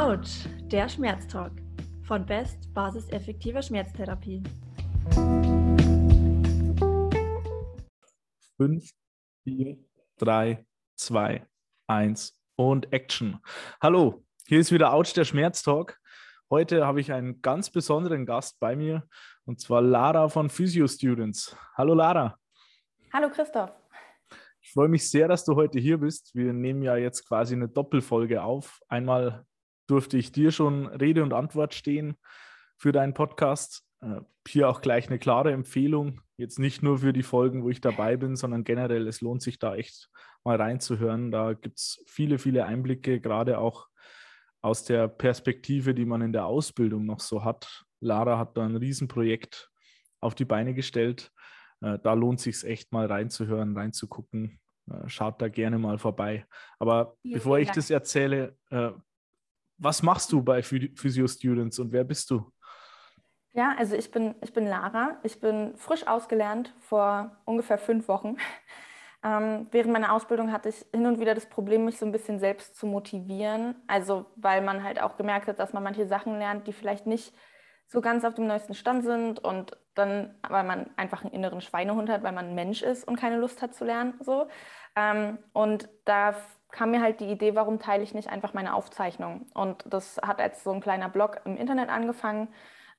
Autsch, der Schmerztalk von Best Basis effektiver Schmerztherapie. 5, 4, 3, 2, 1 und Action. Hallo, hier ist wieder Autsch, der Schmerztalk. Heute habe ich einen ganz besonderen Gast bei mir und zwar Lara von Physio Students. Hallo Lara. Hallo Christoph. Ich freue mich sehr, dass du heute hier bist. Wir nehmen ja jetzt quasi eine Doppelfolge auf. Einmal durfte ich dir schon Rede und Antwort stehen für deinen Podcast. Äh, hier auch gleich eine klare Empfehlung. Jetzt nicht nur für die Folgen, wo ich dabei bin, sondern generell, es lohnt sich da echt mal reinzuhören. Da gibt es viele, viele Einblicke, gerade auch aus der Perspektive, die man in der Ausbildung noch so hat. Lara hat da ein Riesenprojekt auf die Beine gestellt. Äh, da lohnt sich echt mal reinzuhören, reinzugucken. Äh, schaut da gerne mal vorbei. Aber vielen, bevor vielen ich Dank. das erzähle, was machst du bei Physio Students und wer bist du? Ja, also ich bin, ich bin Lara. Ich bin frisch ausgelernt vor ungefähr fünf Wochen. Ähm, während meiner Ausbildung hatte ich hin und wieder das Problem, mich so ein bisschen selbst zu motivieren. Also weil man halt auch gemerkt hat, dass man manche Sachen lernt, die vielleicht nicht so ganz auf dem neuesten Stand sind und dann, weil man einfach einen inneren Schweinehund hat, weil man ein Mensch ist und keine Lust hat zu lernen. So. Ähm, und da kam mir halt die Idee, warum teile ich nicht einfach meine Aufzeichnung? Und das hat als so ein kleiner Blog im Internet angefangen.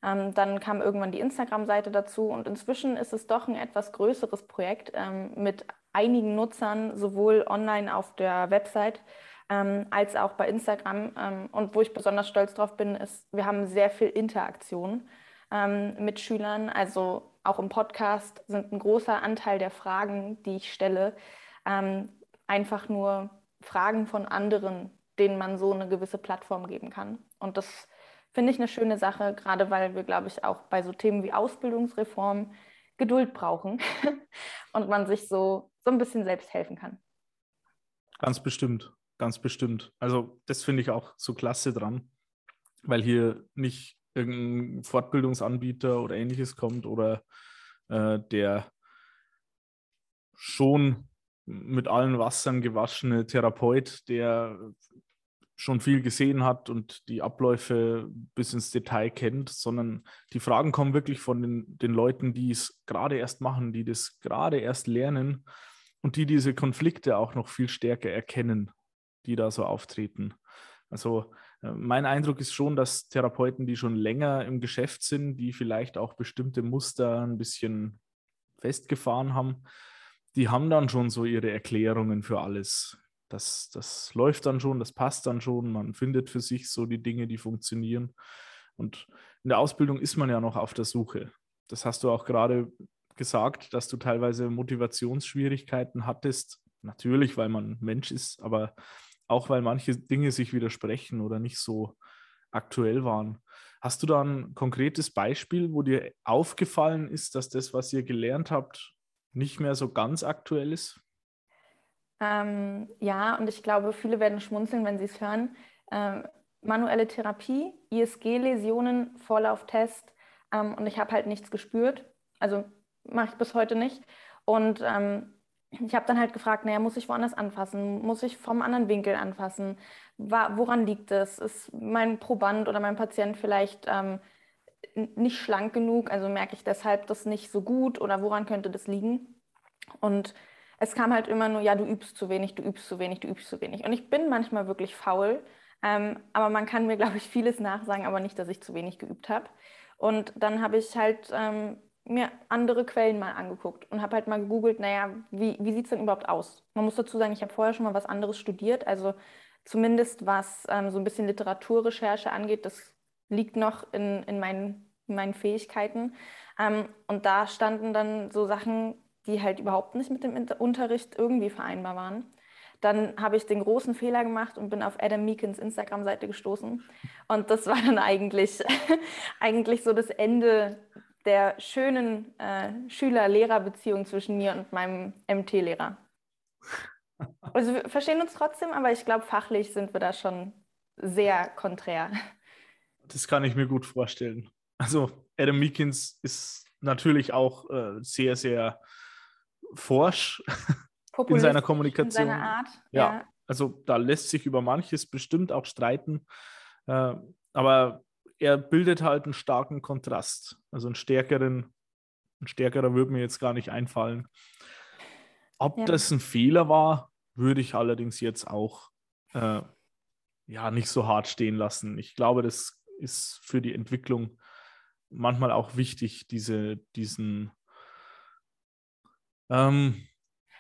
Ähm, dann kam irgendwann die Instagram-Seite dazu und inzwischen ist es doch ein etwas größeres Projekt ähm, mit einigen Nutzern, sowohl online auf der Website ähm, als auch bei Instagram. Ähm, und wo ich besonders stolz drauf bin, ist, wir haben sehr viel Interaktion ähm, mit Schülern. Also auch im Podcast sind ein großer Anteil der Fragen, die ich stelle, ähm, einfach nur Fragen von anderen, denen man so eine gewisse Plattform geben kann. Und das finde ich eine schöne Sache, gerade weil wir, glaube ich, auch bei so Themen wie Ausbildungsreform Geduld brauchen und man sich so, so ein bisschen selbst helfen kann. Ganz bestimmt, ganz bestimmt. Also das finde ich auch so klasse dran, weil hier nicht irgendein Fortbildungsanbieter oder ähnliches kommt oder äh, der schon mit allen Wassern gewaschene Therapeut, der schon viel gesehen hat und die Abläufe bis ins Detail kennt, sondern die Fragen kommen wirklich von den, den Leuten, die es gerade erst machen, die das gerade erst lernen und die diese Konflikte auch noch viel stärker erkennen, die da so auftreten. Also äh, mein Eindruck ist schon, dass Therapeuten, die schon länger im Geschäft sind, die vielleicht auch bestimmte Muster ein bisschen festgefahren haben, die haben dann schon so ihre Erklärungen für alles. Das, das läuft dann schon, das passt dann schon, man findet für sich so die Dinge, die funktionieren. Und in der Ausbildung ist man ja noch auf der Suche. Das hast du auch gerade gesagt, dass du teilweise Motivationsschwierigkeiten hattest. Natürlich, weil man Mensch ist, aber auch weil manche Dinge sich widersprechen oder nicht so aktuell waren. Hast du da ein konkretes Beispiel, wo dir aufgefallen ist, dass das, was ihr gelernt habt, nicht mehr so ganz aktuell ist? Ähm, ja, und ich glaube, viele werden schmunzeln, wenn sie es hören. Ähm, manuelle Therapie, ISG-Läsionen, Vorlauftest ähm, und ich habe halt nichts gespürt. Also mache ich bis heute nicht. Und ähm, ich habe dann halt gefragt, naja, muss ich woanders anfassen? Muss ich vom anderen Winkel anfassen? woran liegt es? Ist mein Proband oder mein Patient vielleicht ähm, nicht schlank genug, also merke ich deshalb das nicht so gut oder woran könnte das liegen? Und es kam halt immer nur, ja, du übst zu wenig, du übst zu wenig, du übst zu wenig. Und ich bin manchmal wirklich faul, ähm, aber man kann mir, glaube ich, vieles nachsagen, aber nicht, dass ich zu wenig geübt habe. Und dann habe ich halt ähm, mir andere Quellen mal angeguckt und habe halt mal gegoogelt, naja, wie, wie sieht es denn überhaupt aus? Man muss dazu sagen, ich habe vorher schon mal was anderes studiert, also zumindest was ähm, so ein bisschen Literaturrecherche angeht, das liegt noch in, in, meinen, in meinen Fähigkeiten. Ähm, und da standen dann so Sachen, die halt überhaupt nicht mit dem Unterricht irgendwie vereinbar waren. Dann habe ich den großen Fehler gemacht und bin auf Adam Meekins Instagram-Seite gestoßen. Und das war dann eigentlich, eigentlich so das Ende der schönen äh, Schüler-Lehrer-Beziehung zwischen mir und meinem MT-Lehrer. Also wir verstehen uns trotzdem, aber ich glaube, fachlich sind wir da schon sehr konträr. Das kann ich mir gut vorstellen. Also Adam Meekins ist natürlich auch äh, sehr, sehr forsch in seiner Kommunikation. In seiner Art. Ja, ja, also da lässt sich über manches bestimmt auch streiten. Äh, aber er bildet halt einen starken Kontrast. Also einen stärkeren, ein stärkerer würde mir jetzt gar nicht einfallen. Ob ja. das ein Fehler war, würde ich allerdings jetzt auch äh, ja nicht so hart stehen lassen. Ich glaube, das ist für die Entwicklung manchmal auch wichtig, diese, diesen ähm,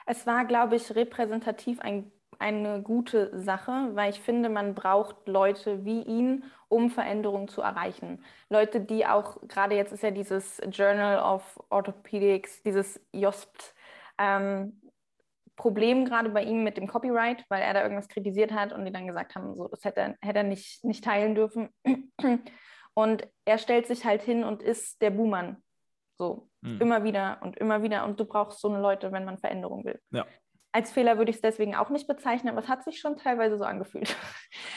es war, glaube ich, repräsentativ ein, eine gute Sache, weil ich finde, man braucht Leute wie ihn, um Veränderungen zu erreichen. Leute, die auch, gerade jetzt ist ja dieses Journal of Orthopedics, dieses JOSPT, ähm, Problem gerade bei ihm mit dem Copyright, weil er da irgendwas kritisiert hat und die dann gesagt haben, so, das hätte, hätte er nicht, nicht teilen dürfen. Und er stellt sich halt hin und ist der Buhmann. So, mhm. immer wieder und immer wieder. Und du brauchst so eine Leute, wenn man Veränderung will. Ja. Als Fehler würde ich es deswegen auch nicht bezeichnen, aber es hat sich schon teilweise so angefühlt.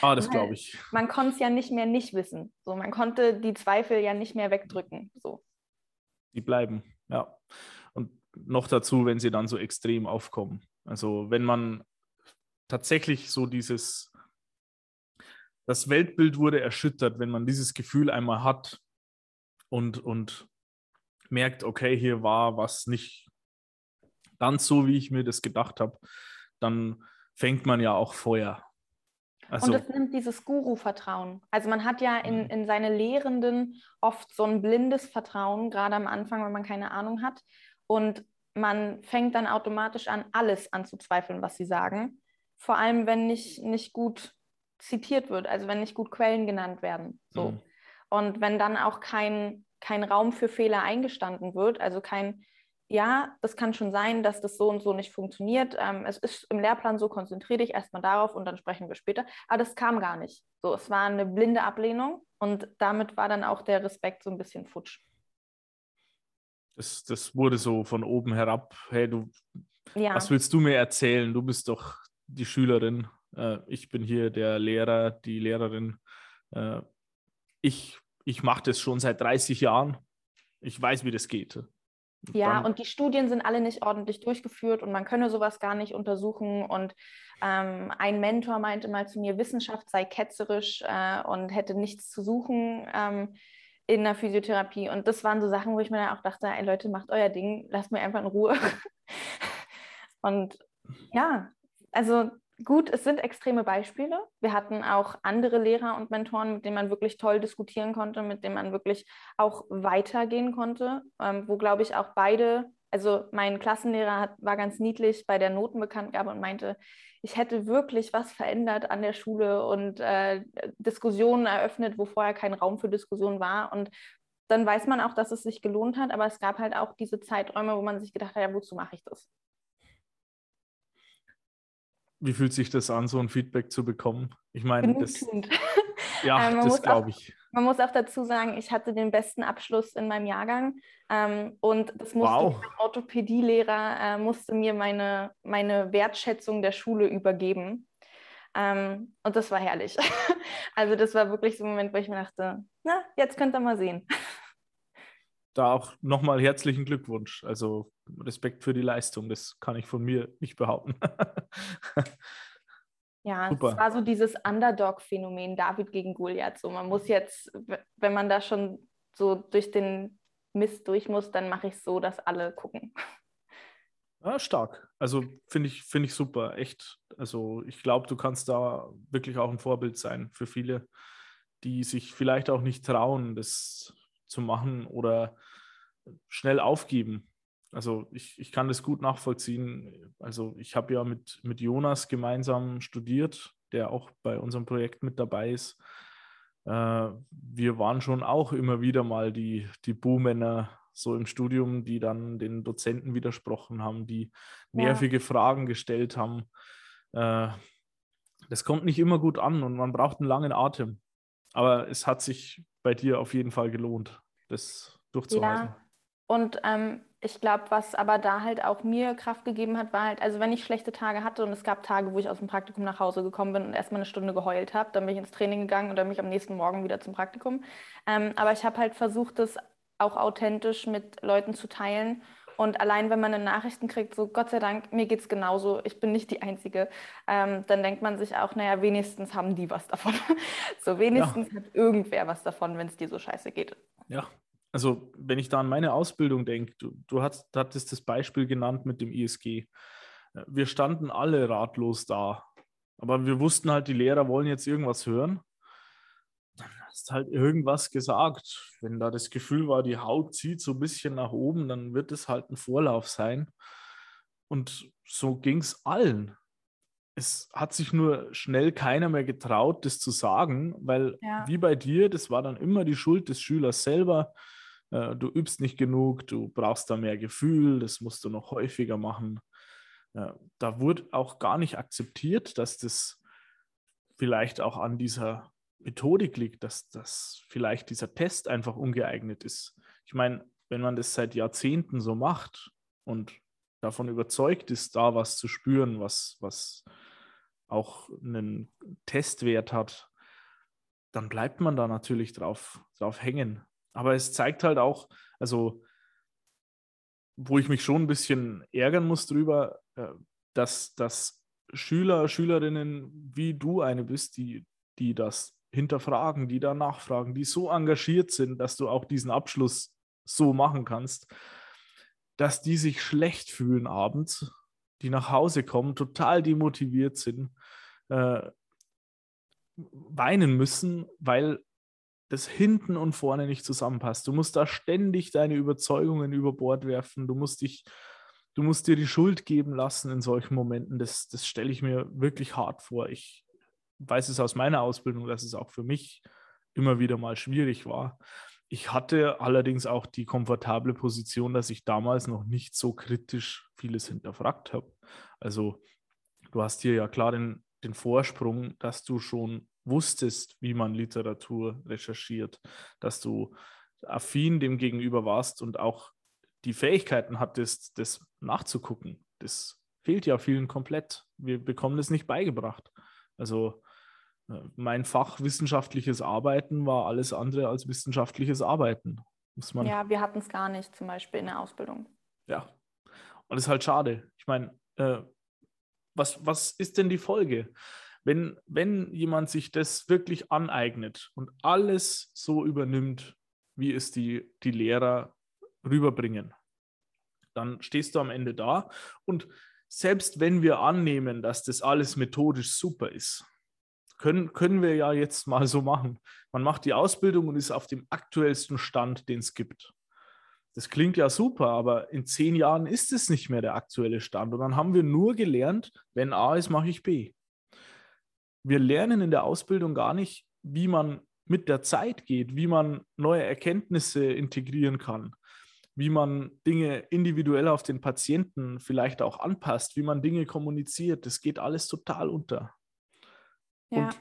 Ah, das glaube ich. Man konnte es ja nicht mehr nicht wissen. So, man konnte die Zweifel ja nicht mehr wegdrücken. So. Die bleiben, ja. Noch dazu, wenn sie dann so extrem aufkommen. Also wenn man tatsächlich so dieses, das Weltbild wurde erschüttert, wenn man dieses Gefühl einmal hat und, und merkt, okay, hier war was nicht ganz so, wie ich mir das gedacht habe, dann fängt man ja auch Feuer. Also, und es nimmt dieses Guru-Vertrauen. Also man hat ja in, mhm. in seine Lehrenden oft so ein blindes Vertrauen, gerade am Anfang, wenn man keine Ahnung hat. Und man fängt dann automatisch an, alles anzuzweifeln, was sie sagen. Vor allem, wenn nicht, nicht gut zitiert wird, also wenn nicht gut Quellen genannt werden. So. Mhm. Und wenn dann auch kein, kein Raum für Fehler eingestanden wird, also kein, ja, das kann schon sein, dass das so und so nicht funktioniert. Ähm, es ist im Lehrplan so, konzentriere dich erstmal darauf und dann sprechen wir später. Aber das kam gar nicht. So, es war eine blinde Ablehnung und damit war dann auch der Respekt so ein bisschen futsch. Das, das wurde so von oben herab, hey, du, ja. was willst du mir erzählen? Du bist doch die Schülerin. Äh, ich bin hier der Lehrer, die Lehrerin. Äh, ich ich mache das schon seit 30 Jahren. Ich weiß, wie das geht. Und ja, und die Studien sind alle nicht ordentlich durchgeführt und man könne sowas gar nicht untersuchen. Und ähm, ein Mentor meinte mal zu mir, Wissenschaft sei ketzerisch äh, und hätte nichts zu suchen ähm, in der Physiotherapie. Und das waren so Sachen, wo ich mir dann auch dachte, ey Leute, macht euer Ding, lasst mir einfach in Ruhe. und ja, also gut, es sind extreme Beispiele. Wir hatten auch andere Lehrer und Mentoren, mit denen man wirklich toll diskutieren konnte, mit denen man wirklich auch weitergehen konnte, ähm, wo, glaube ich, auch beide, also mein Klassenlehrer hat, war ganz niedlich bei der Notenbekanntgabe und meinte, ich hätte wirklich was verändert an der Schule und äh, Diskussionen eröffnet, wo vorher kein Raum für Diskussion war. Und dann weiß man auch, dass es sich gelohnt hat, aber es gab halt auch diese Zeiträume, wo man sich gedacht hat, ja, wozu mache ich das? Wie fühlt sich das an, so ein Feedback zu bekommen? Ich meine, das, ja, ähm, das glaube ich. Man muss auch dazu sagen, ich hatte den besten Abschluss in meinem Jahrgang ähm, und das musste wow. mein Orthopädielehrer äh, musste mir meine, meine Wertschätzung der Schule übergeben. Ähm, und das war herrlich. also das war wirklich so ein Moment, wo ich mir dachte, na, jetzt könnt ihr mal sehen. Da auch nochmal herzlichen Glückwunsch. Also Respekt für die Leistung, das kann ich von mir nicht behaupten. ja, Super. es war so dieses Underdog-Phänomen, David gegen Goliath. So, man muss jetzt, wenn man da schon so durch den Mist durch muss, dann mache ich es so, dass alle gucken. Ja, stark. Also finde ich, find ich super, echt. Also ich glaube, du kannst da wirklich auch ein Vorbild sein für viele, die sich vielleicht auch nicht trauen, das zu machen oder schnell aufgeben. Also ich, ich kann das gut nachvollziehen. Also ich habe ja mit, mit Jonas gemeinsam studiert, der auch bei unserem Projekt mit dabei ist. Äh, wir waren schon auch immer wieder mal die, die Buhmänner so im Studium, die dann den Dozenten widersprochen haben, die nervige ja. Fragen gestellt haben. Äh, das kommt nicht immer gut an und man braucht einen langen Atem. Aber es hat sich bei dir auf jeden Fall gelohnt, das durchzuhalten. Ja. Und ähm, ich glaube, was aber da halt auch mir Kraft gegeben hat, war halt, also wenn ich schlechte Tage hatte und es gab Tage, wo ich aus dem Praktikum nach Hause gekommen bin und erstmal eine Stunde geheult habe, dann bin ich ins Training gegangen und dann bin ich am nächsten Morgen wieder zum Praktikum. Ähm, aber ich habe halt versucht, das auch authentisch mit Leuten zu teilen Und allein wenn man eine Nachrichten kriegt, so Gott sei Dank, mir geht es genauso, ich bin nicht die Einzige, ähm, dann denkt man sich auch, naja, wenigstens haben die was davon. so wenigstens ja. hat irgendwer was davon, wenn es dir so scheiße geht. Ja, also wenn ich da an meine Ausbildung denke, du, du hast, hattest das Beispiel genannt mit dem ISG. Wir standen alle ratlos da. Aber wir wussten halt, die Lehrer wollen jetzt irgendwas hören. Dann hast halt irgendwas gesagt. Wenn da das Gefühl war, die Haut zieht so ein bisschen nach oben, dann wird es halt ein Vorlauf sein. Und so ging es allen. Es hat sich nur schnell keiner mehr getraut, das zu sagen, weil ja. wie bei dir, das war dann immer die Schuld des Schülers selber. Äh, du übst nicht genug, du brauchst da mehr Gefühl, das musst du noch häufiger machen. Da wurde auch gar nicht akzeptiert, dass das vielleicht auch an dieser Methodik liegt, dass, dass vielleicht dieser Test einfach ungeeignet ist. Ich meine, wenn man das seit Jahrzehnten so macht und davon überzeugt ist, da was zu spüren, was, was auch einen Testwert hat, dann bleibt man da natürlich drauf, drauf hängen. Aber es zeigt halt auch, also wo ich mich schon ein bisschen ärgern muss drüber, äh, dass, dass Schüler, Schülerinnen wie du eine bist, die, die das hinterfragen, die da nachfragen, die so engagiert sind, dass du auch diesen Abschluss so machen kannst, dass die sich schlecht fühlen abends, die nach Hause kommen, total demotiviert sind, äh, weinen müssen, weil das hinten und vorne nicht zusammenpasst. Du musst da ständig deine Überzeugungen über Bord werfen. Du musst dich, du musst dir die Schuld geben lassen in solchen Momenten. Das, das stelle ich mir wirklich hart vor. Ich weiß es aus meiner Ausbildung, dass es auch für mich immer wieder mal schwierig war. Ich hatte allerdings auch die komfortable Position, dass ich damals noch nicht so kritisch vieles hinterfragt habe. Also du hast hier ja klar den, den Vorsprung, dass du schon wusstest, wie man Literatur recherchiert, dass du affin dem gegenüber warst und auch die Fähigkeiten hattest, das nachzugucken. Das fehlt ja vielen komplett. Wir bekommen das nicht beigebracht. Also äh, mein Fach wissenschaftliches Arbeiten war alles andere als wissenschaftliches Arbeiten. Muss man ja, wir hatten es gar nicht, zum Beispiel in der Ausbildung. Ja, und das ist halt schade. Ich meine, äh, was, was ist denn die Folge? Wenn, wenn jemand sich das wirklich aneignet und alles so übernimmt, wie es die, die Lehrer rüberbringen, dann stehst du am Ende da. Und selbst wenn wir annehmen, dass das alles methodisch super ist, können, können wir ja jetzt mal so machen. Man macht die Ausbildung und ist auf dem aktuellsten Stand, den es gibt. Das klingt ja super, aber in zehn Jahren ist es nicht mehr der aktuelle Stand. Und dann haben wir nur gelernt, wenn A ist, mache ich B wir lernen in der Ausbildung gar nicht, wie man mit der Zeit geht, wie man neue Erkenntnisse integrieren kann, wie man Dinge individuell auf den Patienten vielleicht auch anpasst, wie man Dinge kommuniziert. Das geht alles total unter. Ja, Und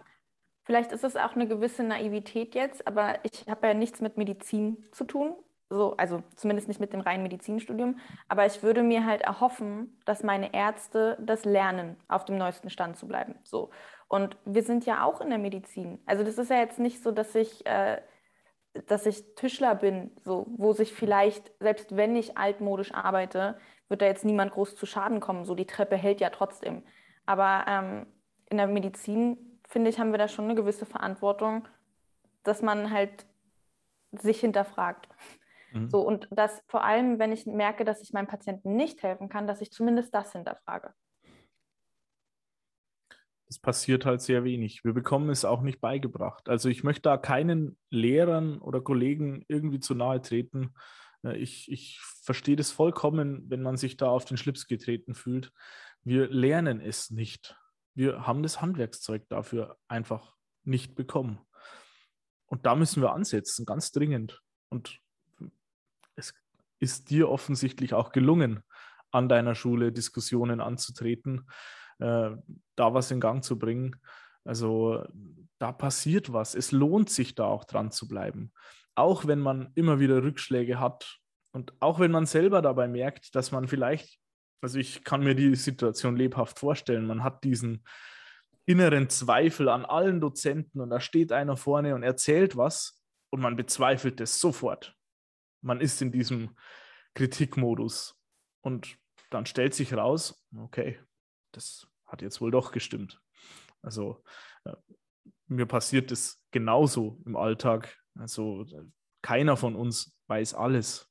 vielleicht ist es auch eine gewisse Naivität jetzt, aber ich habe ja nichts mit Medizin zu tun. So, also zumindest nicht mit dem reinen Medizinstudium, aber ich würde mir halt erhoffen, dass meine Ärzte das lernen, auf dem neuesten Stand zu bleiben. So. Und wir sind ja auch in der Medizin. Also das ist ja jetzt nicht so, dass ich, äh, dass ich Tischler bin, so, wo sich vielleicht, selbst wenn ich altmodisch arbeite, wird da jetzt niemand groß zu Schaden kommen. So die Treppe hält ja trotzdem. Aber ähm, in der Medizin, finde ich, haben wir da schon eine gewisse Verantwortung, dass man halt sich hinterfragt. Mhm. So, und das vor allem, wenn ich merke, dass ich meinem Patienten nicht helfen kann, dass ich zumindest das hinterfrage es passiert halt sehr wenig. Wir bekommen es auch nicht beigebracht. Also ich möchte da keinen Lehrern oder Kollegen irgendwie zu nahe treten. Äh, ich, ich verstehe das vollkommen, wenn man sich da auf den Schlips getreten fühlt. Wir lernen es nicht. Wir haben das Handwerkszeug dafür einfach nicht bekommen. Und da müssen wir ansetzen, ganz dringend. Und es ist dir offensichtlich auch gelungen, an deiner Schule Diskussionen anzutreten äh, da was in Gang zu bringen. Also da passiert was. Es lohnt sich da auch dran zu bleiben. Auch wenn man immer wieder Rückschläge hat und auch wenn man selber dabei merkt, dass man vielleicht, also ich kann mir die Situation lebhaft vorstellen, man hat diesen inneren Zweifel an allen Dozenten und da steht einer vorne und erzählt was und man bezweifelt es sofort. Man ist in diesem Kritikmodus und dann stellt sich raus, okay, das hat jetzt wohl doch gestimmt. Also äh, mir passiert es genauso im Alltag. Also keiner von uns weiß alles.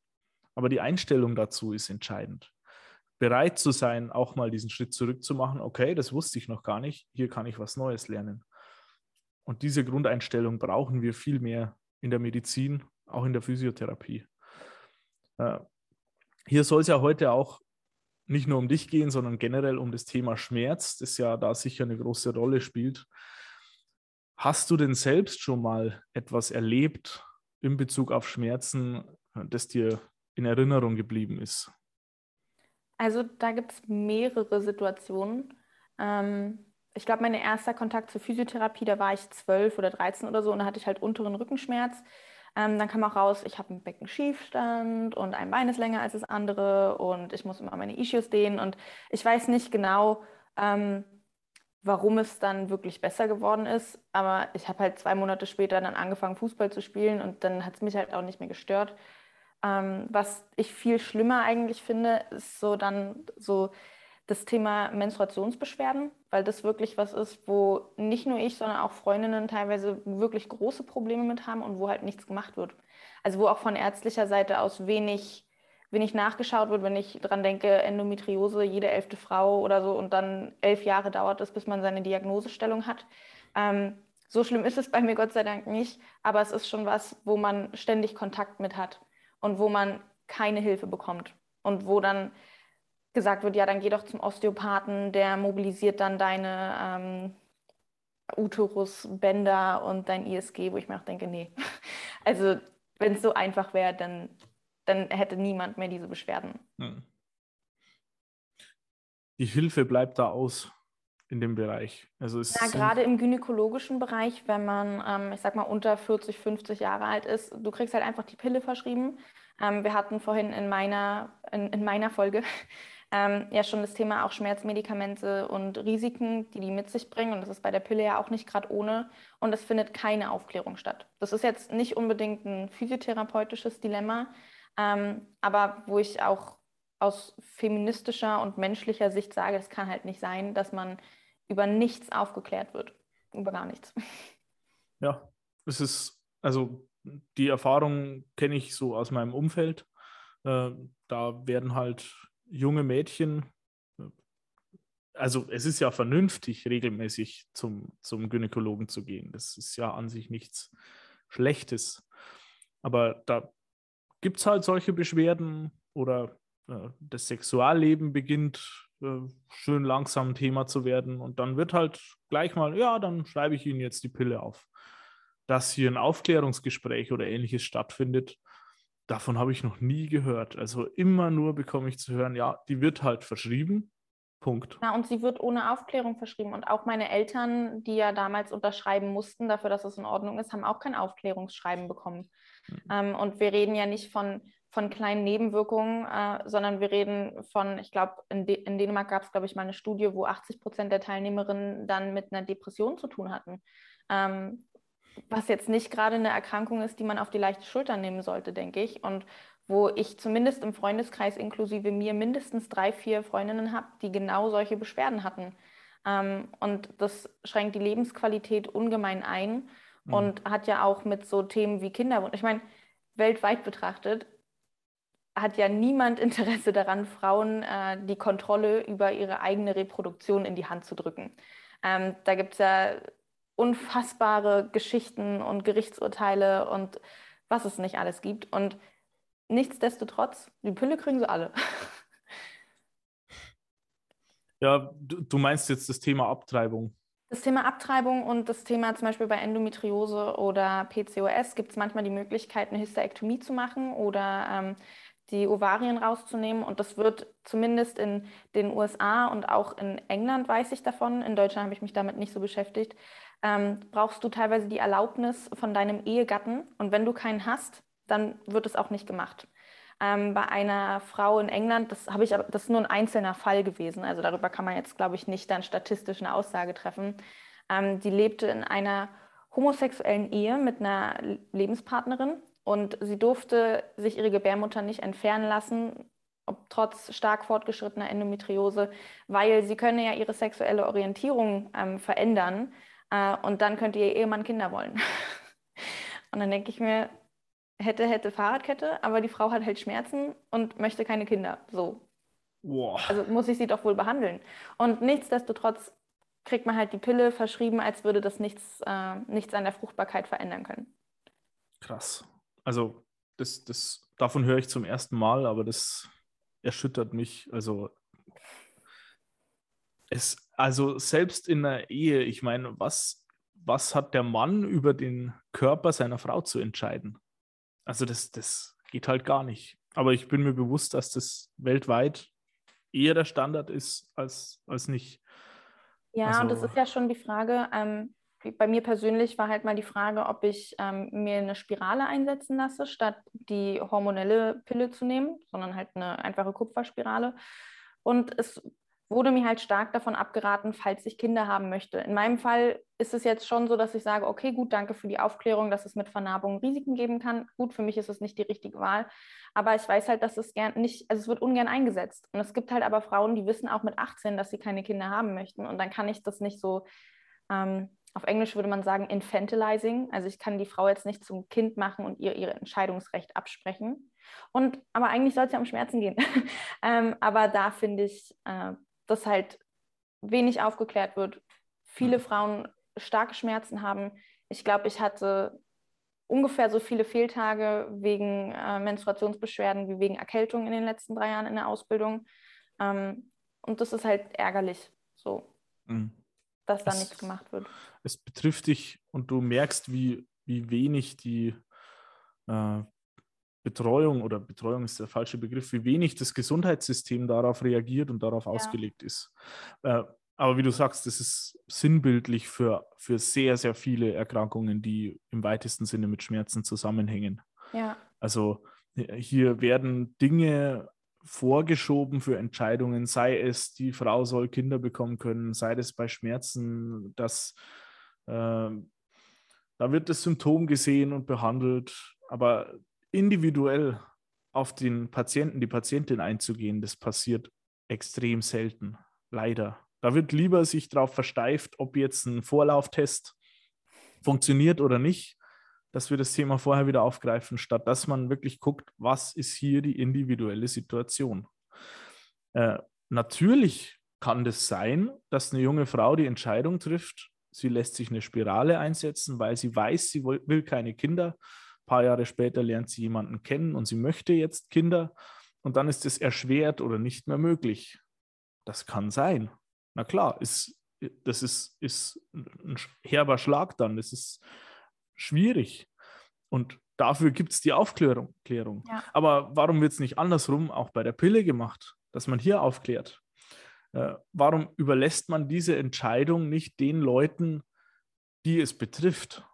Aber die Einstellung dazu ist entscheidend. Bereit zu sein, auch mal diesen Schritt zurückzumachen, okay, das wusste ich noch gar nicht, hier kann ich was Neues lernen. Und diese Grundeinstellung brauchen wir viel mehr in der Medizin, auch in der Physiotherapie. Äh, hier soll es ja heute auch nicht nur um dich gehen, sondern generell um das Thema Schmerz, das ja da sicher eine große Rolle spielt. Hast du denn selbst schon mal etwas erlebt in Bezug auf Schmerzen, das dir in Erinnerung geblieben ist? Also da gibt es mehrere Situationen. Ähm, ich glaube, mein erster Kontakt zur Physiotherapie, da war ich zwölf oder dreizehn oder so und da hatte ich halt unteren Rückenschmerz. Ähm, dann kam auch raus, ich habe einen Beckenschiefstand und ein Bein ist länger als das andere und ich muss immer meine Ischios dehnen und ich weiß nicht genau, ähm, warum es dann wirklich besser geworden ist. Aber ich habe halt zwei Monate später dann angefangen, Fußball zu spielen und dann hat es mich halt auch nicht mehr gestört. Ähm, was ich viel schlimmer eigentlich finde, ist so dann so das Thema Menstruationsbeschwerden, weil das wirklich was ist, wo nicht nur ich, sondern auch Freundinnen teilweise wirklich große Probleme mit haben und wo halt nichts gemacht wird. Also wo auch von ärztlicher Seite aus wenig, wenig nachgeschaut wird, wenn ich dran denke, Endometriose, jede elfte Frau oder so und dann elf Jahre dauert es, bis man seine Diagnosestellung hat. Ähm, so schlimm ist es bei mir Gott sei Dank nicht, aber es ist schon was, wo man ständig Kontakt mit hat und wo man keine Hilfe bekommt und wo dann gesagt wird, ja, dann geh doch zum Osteopathen, der mobilisiert dann deine ähm, Uterusbänder und dein ISG, wo ich mir auch denke, nee. Also wenn es so einfach wäre, dann, dann hätte niemand mehr diese Beschwerden. Hm. Die Hilfe bleibt da aus in dem Bereich. Also es ja, gerade im gynäkologischen Bereich, wenn man, ähm, ich sag mal, unter 40, 50 Jahre alt ist, du kriegst halt einfach die Pille verschrieben. Ähm, wir hatten vorhin in meiner, in, in meiner Folge ähm, ja schon das Thema auch Schmerzmedikamente und Risiken, die die mit sich bringen. Und das ist bei der Pille ja auch nicht gerade ohne. Und es findet keine Aufklärung statt. Das ist jetzt nicht unbedingt ein physiotherapeutisches Dilemma, ähm, aber wo ich auch aus feministischer und menschlicher Sicht sage, es kann halt nicht sein, dass man über nichts aufgeklärt wird. Über gar nichts. Ja, es ist, also die Erfahrung kenne ich so aus meinem Umfeld. Äh, da werden halt junge Mädchen, also es ist ja vernünftig, regelmäßig zum, zum Gynäkologen zu gehen. Das ist ja an sich nichts Schlechtes. Aber da gibt es halt solche Beschwerden oder äh, das Sexualleben beginnt äh, schön langsam Thema zu werden und dann wird halt gleich mal, ja, dann schreibe ich Ihnen jetzt die Pille auf. Dass hier ein Aufklärungsgespräch oder ähnliches stattfindet, davon habe ich noch nie gehört. Also immer nur bekomme ich zu hören, ja, die wird halt verschrieben. Punkt. Ja, und sie wird ohne Aufklärung verschrieben. Und auch meine Eltern, die ja damals unterschreiben mussten, dafür, dass es in Ordnung ist, haben auch kein Aufklärungsschreiben bekommen. Mhm. Ähm, und wir reden ja nicht von, von kleinen Nebenwirkungen, äh, sondern wir reden von, ich glaube, in, De in, Dänemark gab es, glaube ich, mal eine Studie, wo 80 Prozent der Teilnehmerinnen dann mit einer Depression zu tun hatten. Ähm, was jetzt nicht gerade eine Erkrankung ist, die man auf die leichte Schulter nehmen sollte, denke ich. Und wo ich zumindest im Freundeskreis inklusive mir mindestens drei, vier Freundinnen habe, die genau solche Beschwerden hatten. Ähm, und das schränkt die Lebensqualität ungemein ein mhm. und hat ja auch mit so Themen wie Kinderwunsch. Ich meine, weltweit betrachtet hat ja niemand Interesse daran, Frauen äh, die Kontrolle über ihre eigene Reproduktion in die Hand zu drücken. Ähm, da gibt es ja unfassbare Geschichten und Gerichtsurteile und was es nicht alles gibt. Und nichtsdestotrotz, die Pille kriegen sie alle. Ja, du, meinst jetzt das Thema Abtreibung. Das Thema Abtreibung und das Thema zum Beispiel bei Endometriose oder PCOS gibt es manchmal die Möglichkeit, eine Hysterektomie zu machen oder ähm, die Ovarien rauszunehmen. Und das wird zumindest in den USA und auch in England weiß ich davon. In Deutschland habe ich mich damit nicht so beschäftigt ähm, brauchst du teilweise die Erlaubnis von deinem Ehegatten. Und wenn du keinen hast, dann wird es auch nicht gemacht. Ähm, bei einer Frau in England, das habe ich das ist nur ein einzelner Fall gewesen. Also darüber kann man jetzt, glaube ich, nicht dann statistisch eine Aussage treffen. Ähm, die lebte in einer homosexuellen Ehe mit einer Lebenspartnerin und sie durfte sich ihre Gebärmutter nicht entfernen lassen, ob trotz stark fortgeschrittener Endometriose, weil sie können ja ihre sexuelle Orientierung ähm, verändern äh, und dann könnte ihr Ehemann Kinder wollen. und dann denke ich mir, hätte, hätte Fahrradkette, aber die Frau hat halt Schmerzen und möchte keine Kinder. So. Wow. Also muss ich sie doch wohl behandeln. Und nichtsdestotrotz kriegt man halt die Pille verschrieben, als würde das nichts, äh, nichts an der Fruchtbarkeit verändern können. Krass. Also das, das, davon höre ich zum ersten Mal, aber das erschüttert mich. Also es, also selbst in der Ehe, ich meine, was, was hat der Mann über den Körper seiner Frau zu entscheiden? Also das, das geht halt gar nicht. Aber ich bin mir bewusst, dass das weltweit eher der Standard ist als, als nicht. Ja, also, und das ist ja schon die Frage, ähm, bei mir persönlich war halt mal die Frage, ob ich ähm, mir eine Spirale einsetzen lasse, statt die hormonelle Pille zu nehmen, sondern halt eine einfache Kupferspirale. Und es wurde mir halt stark davon abgeraten, falls ich Kinder haben möchte. In meinem Fall ist es jetzt schon so, dass ich sage, okay, gut, danke für die Aufklärung, dass es mit Vernarbung Risiken geben kann. Gut, für mich ist es nicht die richtige Wahl, aber ich weiß halt, dass es gern nicht, also es wird ungern eingesetzt. Und es gibt halt aber Frauen, die wissen auch mit 18, dass sie keine Kinder haben möchten. Und dann kann ich das nicht so, ähm, auf Englisch würde man sagen, infantilizing. Also ich kann die Frau jetzt nicht zum Kind machen und ihr ihr Entscheidungsrecht absprechen. Und aber eigentlich soll es ja um Schmerzen gehen. ähm, aber da finde ich, äh, dass halt wenig aufgeklärt wird. Viele Frauen starke Schmerzen haben. Ich glaube, ich hatte ungefähr so viele Fehltage wegen äh, Menstruationsbeschwerden wie wegen Erkältung in den letzten drei Jahren in der Ausbildung. Ähm, und das ist halt ärgerlich, so, mhm. dass da es, nichts gemacht wird. Es betrifft dich und du merkst, wie, wie wenig die äh, Betreuung oder Betreuung ist der falsche Begriff, wie wenig das Gesundheitssystem darauf reagiert und darauf ja. ausgelegt ist. Äh, aber wie du sagst, das ist sinnbildlich für, für sehr, sehr viele Erkrankungen, die im weitesten Sinne mit Schmerzen zusammenhängen. Ja. Also hier werden Dinge vorgeschoben für Entscheidungen, sei es, die Frau soll Kinder bekommen können, sei es bei Schmerzen, dass äh, da wird das Symptom gesehen und behandelt, aber individuell auf den Patienten, die Patientin einzugehen, das passiert extrem selten, leider. Da wird lieber sich darauf versteift, ob jetzt ein Vorlauftest funktioniert oder nicht, dass wir das Thema vorher wieder aufgreifen, statt dass man wirklich guckt, was ist hier die individuelle Situation. Äh, natürlich kann das sein, dass eine junge Frau die Entscheidung trifft, sie lässt sich eine Spirale einsetzen, weil sie weiß, sie will keine Kinder ein paar Jahre später lernt sie jemanden kennen und sie möchte jetzt Kinder und dann ist es erschwert oder nicht mehr möglich. Das kann sein. Na klar, ist, das ist, ist ein herber Schlag dann. Das ist schwierig. Und dafür gibt es die Aufklärung. Ja. Aber warum wird es nicht andersrum auch bei der Pille gemacht, dass man hier aufklärt? Äh, warum überlässt man diese Entscheidung nicht den Leuten, die es betrifft?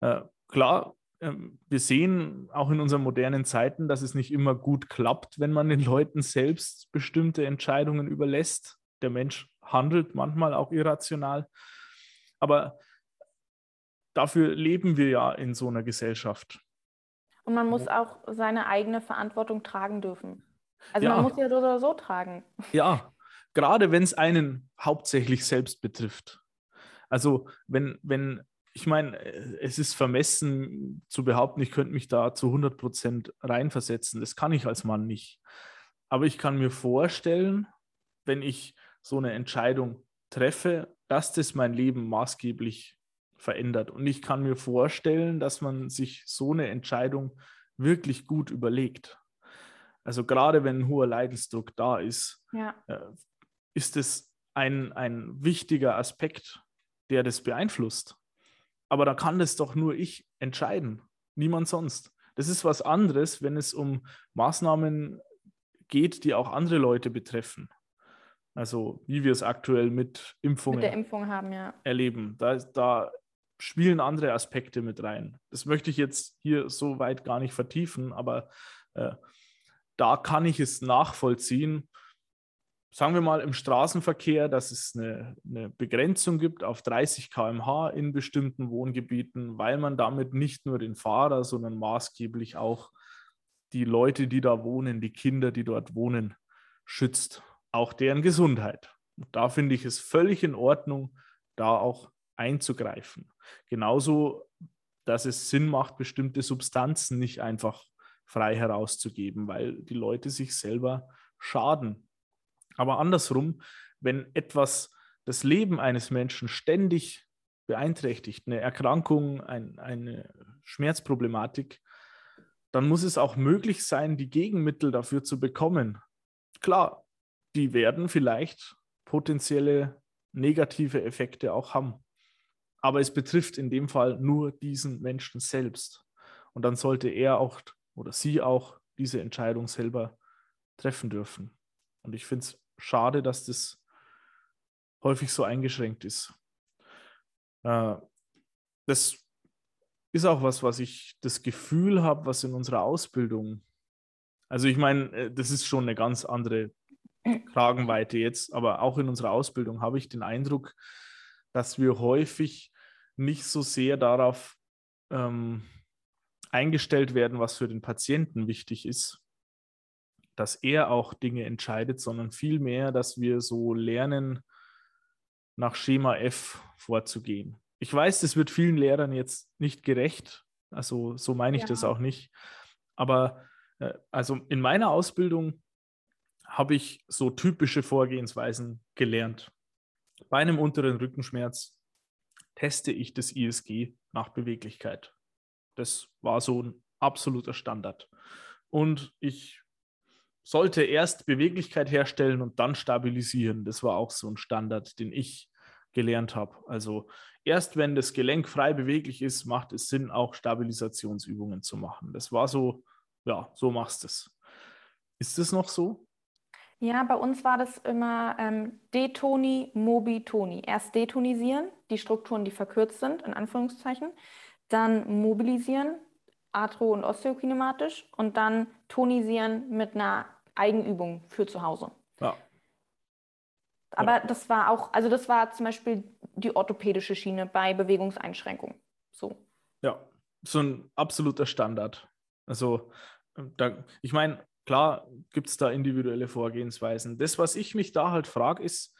Äh, klar, ähm, wir sehen auch in unseren modernen Zeiten, dass es nicht immer gut klappt, wenn man den Leuten selbst bestimmte Entscheidungen überlässt. Der Mensch handelt manchmal auch irrational. Aber dafür leben wir ja in so einer Gesellschaft. Und man muss auch seine eigene Verantwortung tragen dürfen. Also ja. man muss ja so oder so tragen. Ja, gerade wenn es einen hauptsächlich selbst betrifft. Also wenn, wenn ich meine, äh, es ist vermessen zu behaupten, ich könnte mich da zu 100 Prozent reinversetzen. Das kann ich als Mann nicht. Aber ich kann mir vorstellen, wenn ich so eine Entscheidung treffe, dass das mein Leben maßgeblich verändert. Und ich kann mir vorstellen, dass man sich so eine Entscheidung wirklich gut überlegt. Also gerade wenn ein hoher Leidensdruck da ist, ja. Äh, ist es ein, ein wichtiger Aspekt, der das beeinflusst. Aber da kann das doch nur ich entscheiden, niemand sonst. Das ist was anderes, wenn es um Maßnahmen geht, die auch andere Leute betreffen. Also wie wir es aktuell mit Impfungen mit Impfung haben, ja. erleben. Da, da spielen andere Aspekte mit rein. Das möchte ich jetzt hier so weit gar nicht vertiefen, aber äh, da kann ich es nachvollziehen, sagen wir mal im Straßenverkehr, dass es eine, eine, Begrenzung gibt auf 30 km/h in bestimmten Wohngebieten, weil man damit nicht nur den Fahrer, sondern maßgeblich auch die Leute, die da wohnen, die Kinder, die dort wohnen, schützt. Auch deren Gesundheit. Und da finde ich es völlig in Ordnung, da auch einzugreifen. Genauso, dass es Sinn macht, bestimmte Substanzen nicht einfach frei herauszugeben, weil die Leute sich selber schaden. Aber andersrum, wenn etwas das Leben eines Menschen ständig beeinträchtigt, eine Erkrankung, ein, eine Schmerzproblematik, dann muss es auch möglich sein, die Gegenmittel dafür zu bekommen. Klar, die werden vielleicht potenzielle negative Effekte auch haben. Aber es betrifft in dem Fall nur diesen Menschen selbst. Und dann sollte er auch oder sie auch diese Entscheidung selber treffen dürfen. Und ich finde es schade, dass das häufig so eingeschränkt ist. Äh, das ist auch was, was ich das Gefühl habe, was in unserer Ausbildung, also ich meine, äh, das ist schon eine ganz andere Kragenweite jetzt, aber auch in unserer Ausbildung habe ich den Eindruck, dass wir häufig nicht so sehr darauf ähm, eingestellt werden, was für den Patienten wichtig ist, dass er auch Dinge entscheidet, sondern vielmehr, dass wir so lernen, nach Schema F vorzugehen. Ich weiß, das wird vielen Lehrern jetzt nicht gerecht, also so meine ich ja. das auch nicht. Aber äh, also in meiner Ausbildung habe ich so typische Vorgehensweisen gelernt. Bei einem unteren Rückenschmerz teste ich das ISG nach Beweglichkeit. Das war so ein absoluter Standard. Und ich sollte erst Beweglichkeit herstellen und dann stabilisieren. Das war auch so ein Standard, den ich gelernt habe. Also erst wenn das Gelenk frei beweglich ist, macht es Sinn, auch Stabilisationsübungen zu machen. Das war so, ja, so machst du es. Ist das noch so? Ja, bei uns war das immer ähm, Detoni, Mobi, Toni. Erst detonisieren, die Strukturen, die verkürzt sind, in Anführungszeichen. Dann mobilisieren, atro- und osteokinematisch. Und dann tonisieren mit einer Eigenübung für zu Hause. Ja. Aber ja. das war auch, also das war zum Beispiel die orthopädische Schiene bei Bewegungseinschränkungen. So. Ja, so ein absoluter Standard. Also, da, ich meine, klar gibt es da individuelle Vorgehensweisen. Das, was ich mich da halt frage, ist,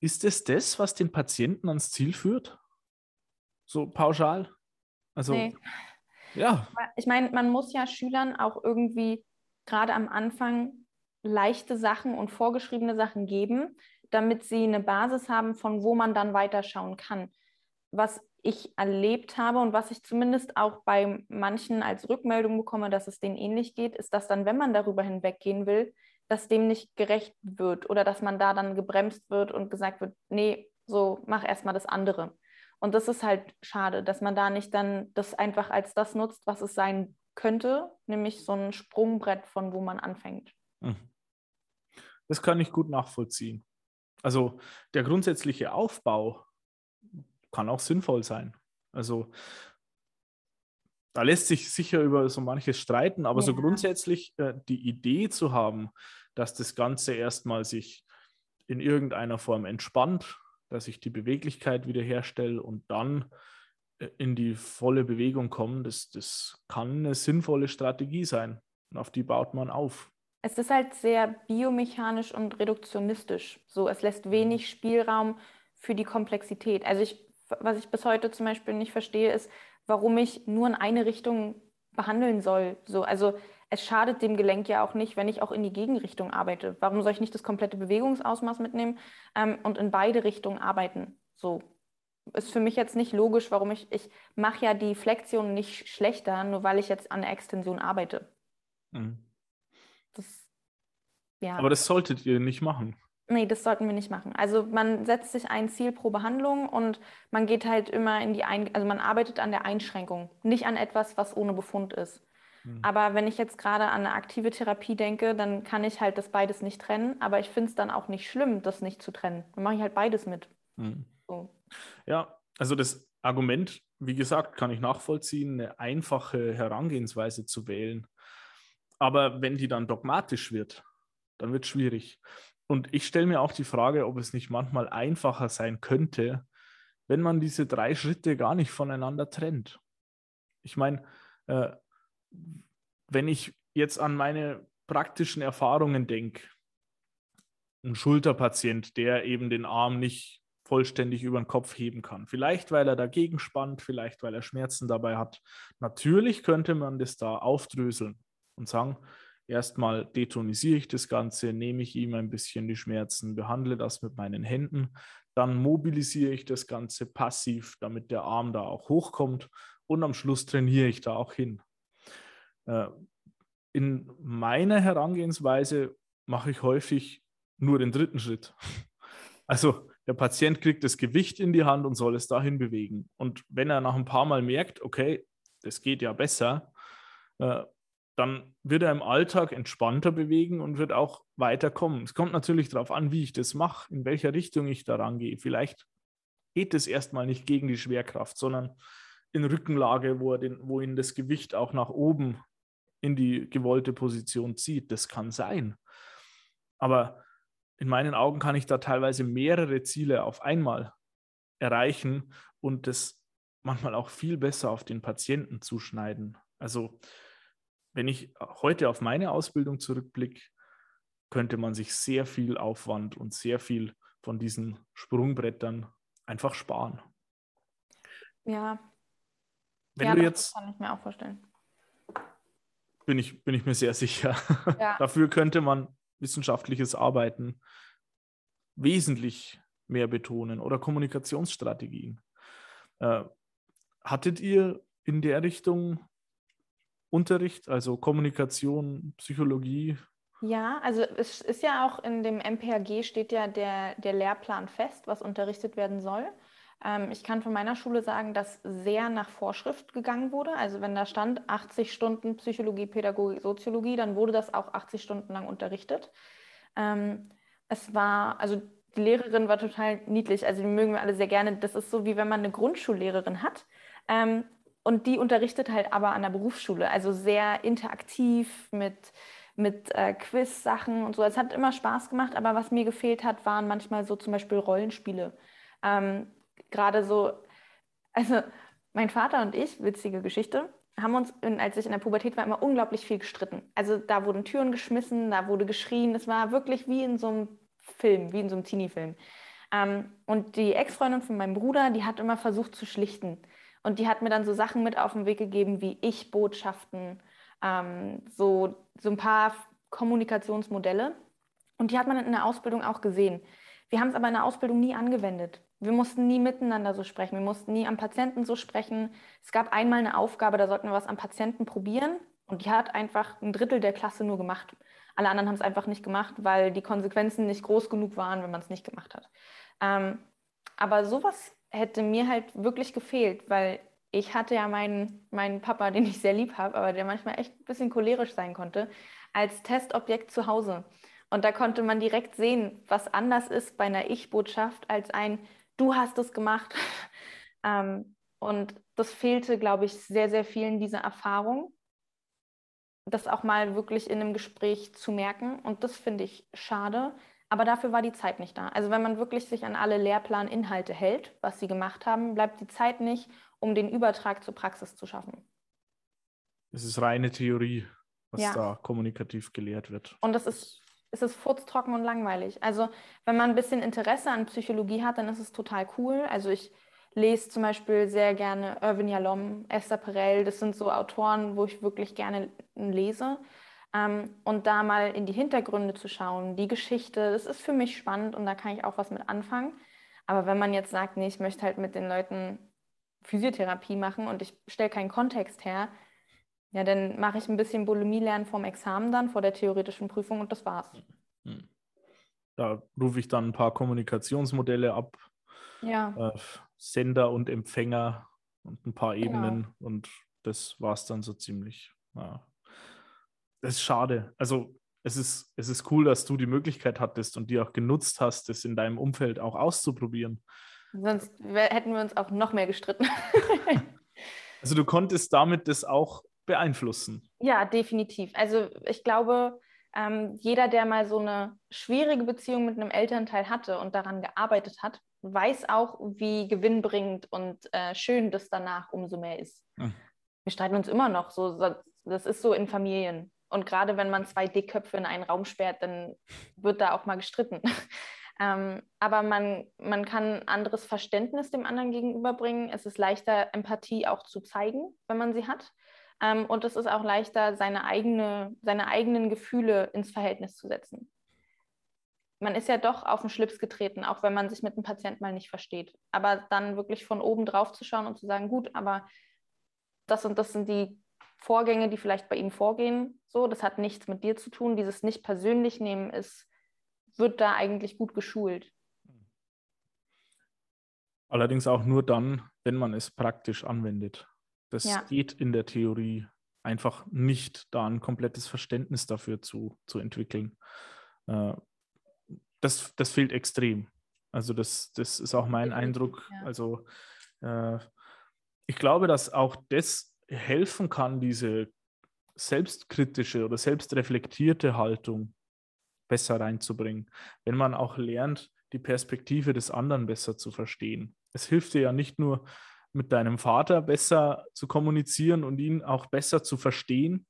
ist es das, was den Patienten ans Ziel führt? So pauschal? Also, nee. ja. Ich meine, man muss ja Schülern auch irgendwie gerade am Anfang leichte Sachen und vorgeschriebene Sachen geben, damit sie eine Basis haben, von wo man dann weiterschauen kann. Was ich erlebt habe und was ich zumindest auch bei manchen als Rückmeldung bekomme, dass es denen ähnlich geht, ist, dass dann, wenn man darüber hinweggehen will, dass dem nicht gerecht wird oder dass man da dann gebremst wird und gesagt wird, nee, so mach erstmal das andere. Und das ist halt schade, dass man da nicht dann das einfach als das nutzt, was es sein könnte, nämlich so ein Sprungbrett, von wo man anfängt. Mhm. Das kann ich gut nachvollziehen. Also der grundsätzliche Aufbau kann auch sinnvoll sein. Also da lässt sich sicher über so manches streiten, aber ja. so grundsätzlich äh, die Idee zu haben, dass das Ganze erstmal sich in irgendeiner Form entspannt, dass ich die Beweglichkeit wiederherstelle und dann in die volle Bewegung komme, das, das kann eine sinnvolle Strategie sein. Und auf die baut man auf. Es ist halt sehr biomechanisch und reduktionistisch. So, es lässt wenig Spielraum für die Komplexität. Also ich, was ich bis heute zum Beispiel nicht verstehe, ist, warum ich nur in eine Richtung behandeln soll. So, also es schadet dem Gelenk ja auch nicht, wenn ich auch in die Gegenrichtung arbeite. Warum soll ich nicht das komplette Bewegungsausmaß mitnehmen ähm, und in beide Richtungen arbeiten? So ist für mich jetzt nicht logisch, warum ich, ich mache ja die Flexion nicht schlechter, nur weil ich jetzt an der Extension arbeite. Mhm. Das, ja. Aber das solltet ihr nicht machen. Nee, das sollten wir nicht machen. Also man setzt sich ein Ziel pro Behandlung und man geht halt immer in die ein also man arbeitet an der Einschränkung, nicht an etwas, was ohne Befund ist. Mhm. Aber wenn ich jetzt gerade an eine aktive Therapie denke, dann kann ich halt das beides nicht trennen. Aber ich finde es dann auch nicht schlimm, das nicht zu trennen. Dann mache ich halt beides mit. Mhm. So. Ja, also das Argument, wie gesagt, kann ich nachvollziehen, eine einfache Herangehensweise zu wählen. Aber wenn die dann dogmatisch wird, dann wird es schwierig. Und ich stelle mir auch die Frage, ob es nicht manchmal einfacher sein könnte, wenn man diese drei Schritte gar nicht voneinander trennt. Ich meine, äh, wenn ich jetzt an meine praktischen Erfahrungen denke, ein Schulterpatient, der eben den Arm nicht vollständig über den Kopf heben kann. Vielleicht, weil er dagegen spannt, vielleicht, weil er Schmerzen dabei hat. Natürlich könnte man das da aufdröseln und sagen, erstmal detonisiere ich das Ganze, nehme ich ihm ein bisschen die Schmerzen, behandle das mit meinen Händen, dann mobilisiere ich das Ganze passiv, damit der Arm da auch hochkommt und am Schluss trainiere ich da auch hin. Äh, in meiner Herangehensweise mache ich häufig nur den dritten Schritt. Also der Patient kriegt das Gewicht in die Hand und soll es dahin bewegen. Und wenn er nach ein paar Mal merkt, okay, das geht ja besser, äh, dann wird er im Alltag entspannter bewegen und wird auch weiterkommen. Es kommt natürlich darauf an, wie ich das mache, in welcher Richtung ich daran gehe. Vielleicht geht es erstmal nicht gegen die Schwerkraft, sondern in Rückenlage, wo, er den, wo ihn das Gewicht auch nach oben in die gewollte Position zieht. Das kann sein. Aber in meinen Augen kann ich da teilweise mehrere Ziele auf einmal erreichen und das manchmal auch viel besser auf den Patienten zuschneiden. Also wenn ich heute auf meine Ausbildung zurückblicke, könnte man sich sehr viel Aufwand und sehr viel von diesen Sprungbrettern einfach sparen. Ja. Wenn ja, du das jetzt, kann ich mir auch vorstellen. bin ich, bin ich mir sehr sicher. Ja. Dafür könnte man wissenschaftliches Arbeiten wesentlich mehr betonen oder Kommunikationsstrategien. Äh, hattet ihr in der Richtung Unterricht, also Kommunikation, Psychologie? Ja, also es ist ja auch in dem MPHG steht ja der, der Lehrplan fest, was unterrichtet werden soll. Ähm, ich kann von meiner Schule sagen, dass sehr nach Vorschrift gegangen wurde. Also wenn da stand 80 Stunden Psychologie, Pädagogik, Soziologie, dann wurde das auch 80 Stunden lang unterrichtet. Ähm, es war, also die Lehrerin war total niedlich, also die mögen wir alle sehr gerne. Das ist so, wie wenn man eine Grundschullehrerin hat. Ähm, und die unterrichtet halt aber an der Berufsschule, also sehr interaktiv mit, mit äh, Quiz-Sachen und so. Es hat immer Spaß gemacht, aber was mir gefehlt hat, waren manchmal so zum Beispiel Rollenspiele. Ähm, Gerade so, also mein Vater und ich, witzige Geschichte, haben uns, als ich in der Pubertät war, immer unglaublich viel gestritten. Also da wurden Türen geschmissen, da wurde geschrien. Es war wirklich wie in so einem Film, wie in so einem Teenie-Film. Ähm, und die Ex-Freundin von meinem Bruder, die hat immer versucht zu schlichten. Und die hat mir dann so Sachen mit auf den Weg gegeben wie Ich-Botschaften, ähm, so, so ein paar Kommunikationsmodelle. Und die hat man in der Ausbildung auch gesehen. Wir haben es aber in der Ausbildung nie angewendet. Wir mussten nie miteinander so sprechen. Wir mussten nie am Patienten so sprechen. Es gab einmal eine Aufgabe, da sollten wir was am Patienten probieren. Und die hat einfach ein Drittel der Klasse nur gemacht. Alle anderen haben es einfach nicht gemacht, weil die Konsequenzen nicht groß genug waren, wenn man es nicht gemacht hat. Ähm, aber sowas hätte mir halt wirklich gefehlt, weil ich hatte ja meinen, meinen Papa, den ich sehr lieb habe, aber der manchmal echt ein bisschen cholerisch sein konnte, als Testobjekt zu Hause. Und da konnte man direkt sehen, was anders ist bei einer Ich-Botschaft als ein Du hast es gemacht. ähm, und das fehlte, glaube ich, sehr, sehr vielen diese Erfahrung, das auch mal wirklich in einem Gespräch zu merken. Und das finde ich schade. Aber dafür war die Zeit nicht da. Also wenn man wirklich sich an alle Lehrplaninhalte hält, was sie gemacht haben, bleibt die Zeit nicht, um den Übertrag zur Praxis zu schaffen. Es ist reine Theorie, was Ja. da kommunikativ gelehrt wird. Und das ist, es ist furztrocken und langweilig. Also wenn man ein bisschen Interesse an Psychologie hat, dann ist es total cool. Also ich lese zum Beispiel sehr gerne Irvin Yalom, Esther Perel. Das sind so Autoren, wo ich wirklich gerne lese. Ähm, und da mal in die Hintergründe zu schauen, die Geschichte, das ist für mich spannend und da kann ich auch was mit anfangen. Aber wenn man jetzt sagt, nee, ich möchte halt mit den Leuten Physiotherapie machen und ich stelle keinen Kontext her, ja, dann mache ich ein bisschen Bulimie lernen vorm Examen dann, vor der theoretischen Prüfung und das war's. Hm. Da rufe ich dann ein paar Kommunikationsmodelle ab, Ja, äh, Sender und Empfänger und ein paar Genau. Ebenen und das war es dann so ziemlich. Ja. Das ist schade. Also es ist, es ist cool, dass du die Möglichkeit hattest und die auch genutzt hast, das in deinem Umfeld auch auszuprobieren. sonst hätten wir uns auch noch mehr gestritten. Also du konntest damit das auch beeinflussen. Ja, definitiv. Also ich glaube, ähm, jeder, der mal so eine schwierige Beziehung mit einem Elternteil hatte und daran gearbeitet hat, weiß auch, wie gewinnbringend und äh, schön das danach umso mehr ist. Hm. Wir streiten uns immer noch. So, Das ist so in Familien. Und gerade wenn man zwei Dickköpfe in einen Raum sperrt, dann wird da auch mal gestritten. ähm, aber man, man kann ein anderes Verständnis dem anderen gegenüberbringen. Es ist leichter, Empathie auch zu zeigen, wenn man sie hat. Ähm, und es ist auch leichter, seine, eigene, seine eigenen Gefühle ins Verhältnis zu setzen. Man ist ja doch auf den Schlips getreten, auch wenn man sich mit dem Patienten mal nicht versteht. Aber dann wirklich von oben drauf zu schauen und zu sagen, gut, aber das und das sind die Vorgänge, die vielleicht bei ihm vorgehen. So, das hat nichts mit dir zu tun. Dieses nicht persönlich nehmen ist, wird da eigentlich gut geschult. Allerdings auch nur dann, wenn man es praktisch anwendet. Das Ja. geht in der Theorie einfach nicht, da ein komplettes Verständnis dafür zu, zu entwickeln. Äh, das, das fehlt extrem. Also das, das ist auch mein Eindruck. Also äh, ich glaube, dass auch das helfen kann, diese selbstkritische oder selbstreflektierte Haltung besser reinzubringen, wenn man auch lernt, die Perspektive des anderen besser zu verstehen. Es hilft dir ja nicht nur, mit deinem Vater besser zu kommunizieren und ihn auch besser zu verstehen,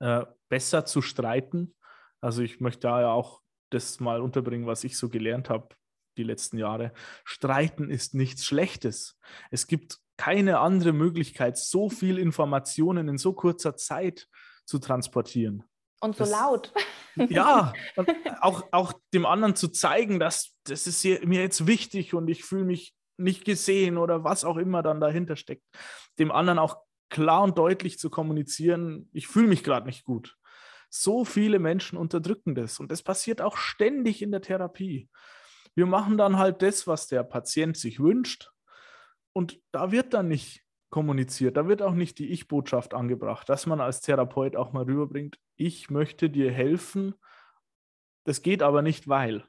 äh, besser zu streiten. Also ich möchte da ja auch das mal unterbringen, was ich so gelernt habe die letzten Jahre. Streiten ist nichts Schlechtes. Es gibt keine andere Möglichkeit, so viel Informationen in so kurzer Zeit zu transportieren. Und so Das- laut. Ja, auch, auch dem anderen zu zeigen, dass das ist mir jetzt wichtig und ich fühle mich nicht gesehen oder was auch immer dann dahinter steckt. Dem anderen auch klar und deutlich zu kommunizieren, ich fühle mich gerade nicht gut. So viele Menschen unterdrücken das und das passiert auch ständig in der Therapie. Wir machen dann halt das, was der Patient sich wünscht und da wird dann nicht kommuniziert, da wird auch nicht die Ich-Botschaft angebracht, dass man als Therapeut auch mal rüberbringt, ich möchte dir helfen, das geht aber nicht, weil.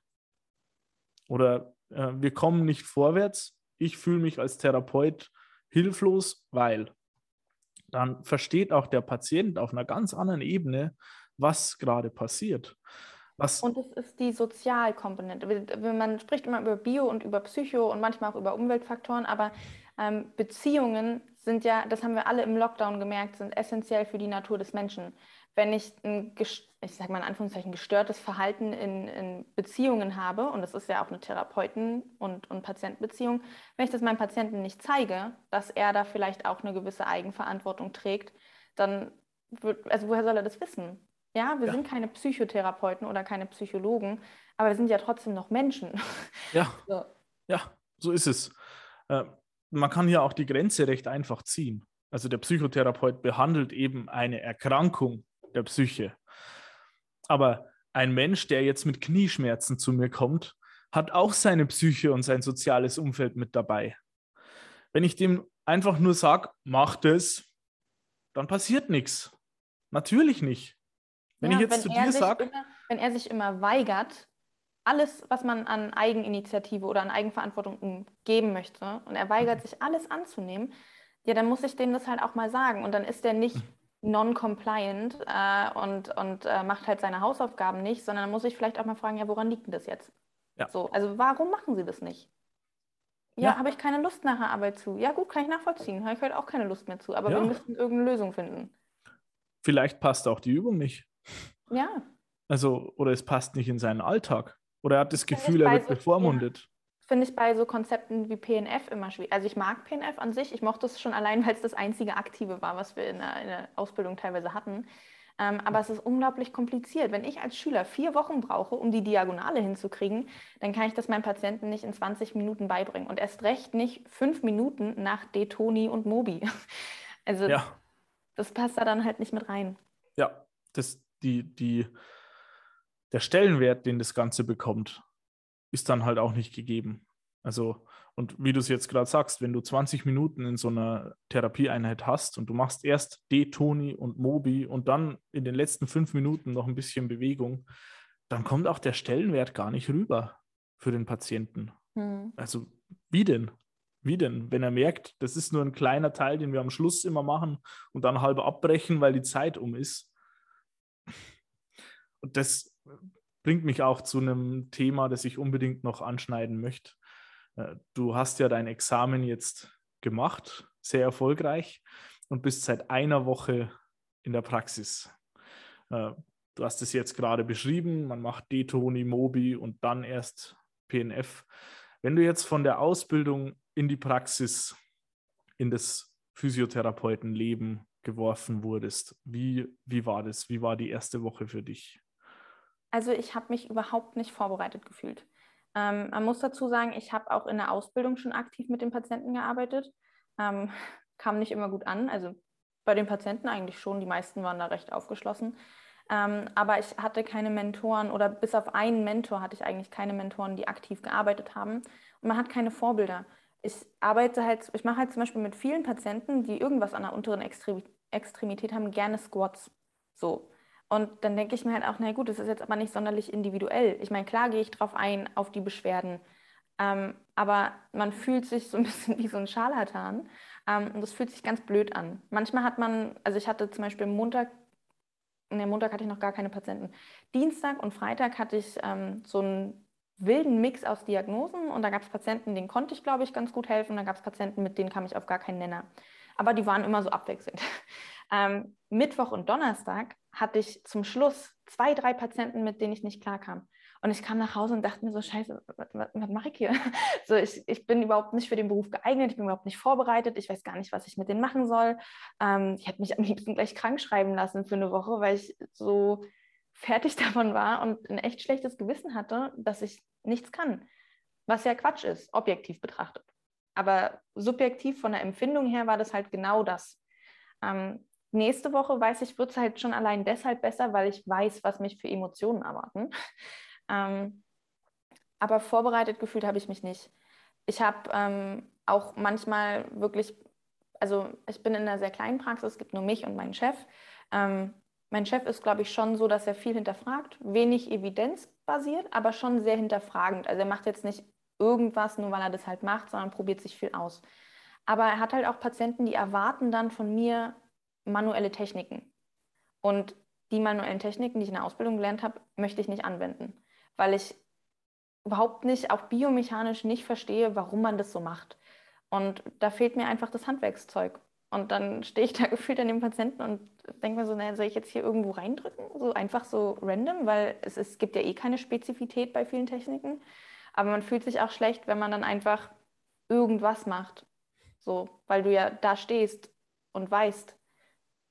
Oder äh, wir kommen nicht vorwärts, ich fühle mich als Therapeut hilflos, weil. Dann versteht auch der Patient auf einer ganz anderen Ebene, was gerade passiert. Was, Und es ist die Sozialkomponente. Man spricht immer über Bio und über Psycho und manchmal auch über Umweltfaktoren, aber ähm, Beziehungen sind ja, das haben wir alle im Lockdown gemerkt, sind essentiell für die Natur des Menschen. Wenn ich ein, ich sage mal in Anführungszeichen, gestörtes Verhalten in, in Beziehungen habe, und das ist ja auch eine Therapeuten- und, und Patientenbeziehung, wenn ich das meinem Patienten nicht zeige, dass er da vielleicht auch eine gewisse Eigenverantwortung trägt, dann wird, also woher soll er das wissen? Ja, wir Ja. sind keine Psychotherapeuten oder keine Psychologen, aber wir sind ja trotzdem noch Menschen. ja, So. Ja, so ist es. Äh, man kann hier auch die Grenze recht einfach ziehen. Also der Psychotherapeut behandelt eben eine Erkrankung der Psyche. Aber ein Mensch, der jetzt mit Knieschmerzen zu mir kommt, hat auch seine Psyche und sein soziales Umfeld mit dabei. Wenn ich dem einfach nur sage, mach das, dann passiert nichts. Natürlich nicht. Wenn Ja, ich jetzt zu er dir sage, wenn er sich immer weigert, alles, was man an Eigeninitiative oder an Eigenverantwortung geben möchte, und er weigert sich alles anzunehmen, ja, dann muss ich dem das halt auch mal sagen. Und dann ist er nicht non-compliant äh, und, und äh, macht halt seine Hausaufgaben nicht, sondern dann muss ich vielleicht auch mal fragen, ja, woran liegt denn das jetzt? Ja. So, also warum machen Sie das nicht? Ja, Ja. habe ich keine Lust nach der Arbeit zu. Ja, gut, kann ich nachvollziehen. Habe ich heute auch keine Lust mehr zu. Aber Ja. wir müssen irgendeine Lösung finden. vielleicht passt auch die Übung nicht. Ja. Also, oder es passt nicht in seinen Alltag. Oder er hat das Gefühl, er wird bevormundet. Finde ich bei so Konzepten wie PNF immer schwierig. Also ich mag PNF an sich, ich mochte es schon allein, weil es das einzige Aktive war, was wir in der, in der Ausbildung teilweise hatten. Ähm, aber es ist unglaublich kompliziert. Wenn ich als Schüler vier Wochen brauche, um die Diagonale hinzukriegen, dann kann ich das meinem Patienten nicht in 20 Minuten beibringen. Und erst recht nicht fünf Minuten nach Detoni und Mobi. Also Ja, das passt da dann halt nicht mit rein. ja. Das, die, die, der Stellenwert, den das Ganze bekommt, ist dann halt auch nicht gegeben. Also, und wie du es jetzt gerade sagst, wenn du 20 Minuten in so einer Therapieeinheit hast und du machst erst D-Toni und Mobi und dann in den letzten fünf Minuten noch ein bisschen Bewegung, dann kommt auch der Stellenwert gar nicht rüber für den Patienten. Hm. Also, wie denn? Wie denn? Wenn er merkt, das ist nur ein kleiner Teil, den wir am Schluss immer machen und dann halb abbrechen, weil die Zeit um ist. Und das bringt mich auch zu einem Thema, das ich unbedingt noch anschneiden möchte. Äh, Du hast ja dein Examen jetzt gemacht, sehr erfolgreich und bist seit einer Woche in der Praxis. Äh, du hast es jetzt gerade beschrieben, man macht Detoni, Mobi und dann erst PNF. Wenn du jetzt von der Ausbildung in die Praxis, in das Physiotherapeutenleben geworfen wurdest, wie, wie war das? Wie war die erste Woche für dich? Also ich habe mich überhaupt nicht vorbereitet gefühlt. Ähm, man muss dazu sagen, ich habe auch in der Ausbildung schon aktiv mit den Patienten gearbeitet. Ähm, kam nicht immer gut an. Also bei den Patienten eigentlich schon. Die meisten waren da recht aufgeschlossen. Ähm, aber ich hatte keine Mentoren oder bis auf einen Mentor hatte ich eigentlich keine Mentoren, die aktiv gearbeitet haben. Und man hat keine Vorbilder. Ich arbeite halt, ich mache halt zum Beispiel mit vielen Patienten, die irgendwas an der unteren Extremität haben, gerne Squats. So. Und dann denke ich mir halt auch, na gut, das ist jetzt aber nicht sonderlich individuell. Ich meine, klar gehe ich drauf ein, auf die Beschwerden. Ähm, aber man fühlt sich so ein bisschen wie so ein Scharlatan. Ähm, und das fühlt sich ganz blöd an. Manchmal hat man, also ich hatte zum Beispiel Montag, ne, Montag hatte ich noch gar keine Patienten. Dienstag und Freitag hatte ich ähm, so einen wilden Mix aus Diagnosen und da gab es Patienten, denen konnte ich, glaube ich, ganz gut helfen. Da gab es Patienten, mit denen kam ich auf gar keinen Nenner. Aber die waren immer so abwechselnd. Ähm, Mittwoch und Donnerstag hatte ich zum Schluss zwei, drei Patienten, mit denen ich nicht klarkam. Und ich kam nach Hause und dachte mir so, scheiße, was, was, mache ich hier? So, ich, ich bin überhaupt nicht für den Beruf geeignet, ich bin überhaupt nicht vorbereitet, ich weiß gar nicht, was ich mit denen machen soll. Ähm, ich hätte mich am liebsten gleich krank schreiben lassen für eine Woche, weil ich so fertig davon war und ein echt schlechtes Gewissen hatte, dass ich nichts kann. Was ja Quatsch ist, objektiv betrachtet. Aber subjektiv von der Empfindung her war das halt genau das. Ähm, nächste Woche weiß ich, wird es halt schon allein deshalb besser, weil ich weiß, was mich für Emotionen erwarten. Ähm, aber vorbereitet gefühlt habe ich mich nicht. Ich habe ähm, auch manchmal wirklich, also ich bin in einer sehr kleinen Praxis, es gibt nur mich und meinen Chef. Ähm, mein Chef ist, glaube ich, schon so, dass er viel hinterfragt, wenig evidenzbasiert, aber schon sehr hinterfragend. Also er macht jetzt nicht irgendwas, nur weil er das halt macht, sondern probiert sich viel aus. Aber er hat halt auch Patienten, die erwarten dann von mir manuelle Techniken. Und die manuellen Techniken, die ich in der Ausbildung gelernt habe, möchte ich nicht anwenden, weil ich überhaupt nicht, auch biomechanisch nicht verstehe, warum man das so macht. Und da fehlt mir einfach das Handwerkszeug. Und dann stehe ich da gefühlt an dem Patienten und denke mir so, naja, soll ich jetzt hier irgendwo reindrücken? So einfach so random, weil es, es gibt ja eh keine Spezifität bei vielen Techniken. Aber man fühlt sich auch schlecht, wenn man dann einfach irgendwas macht. So, weil du ja da stehst und weißt,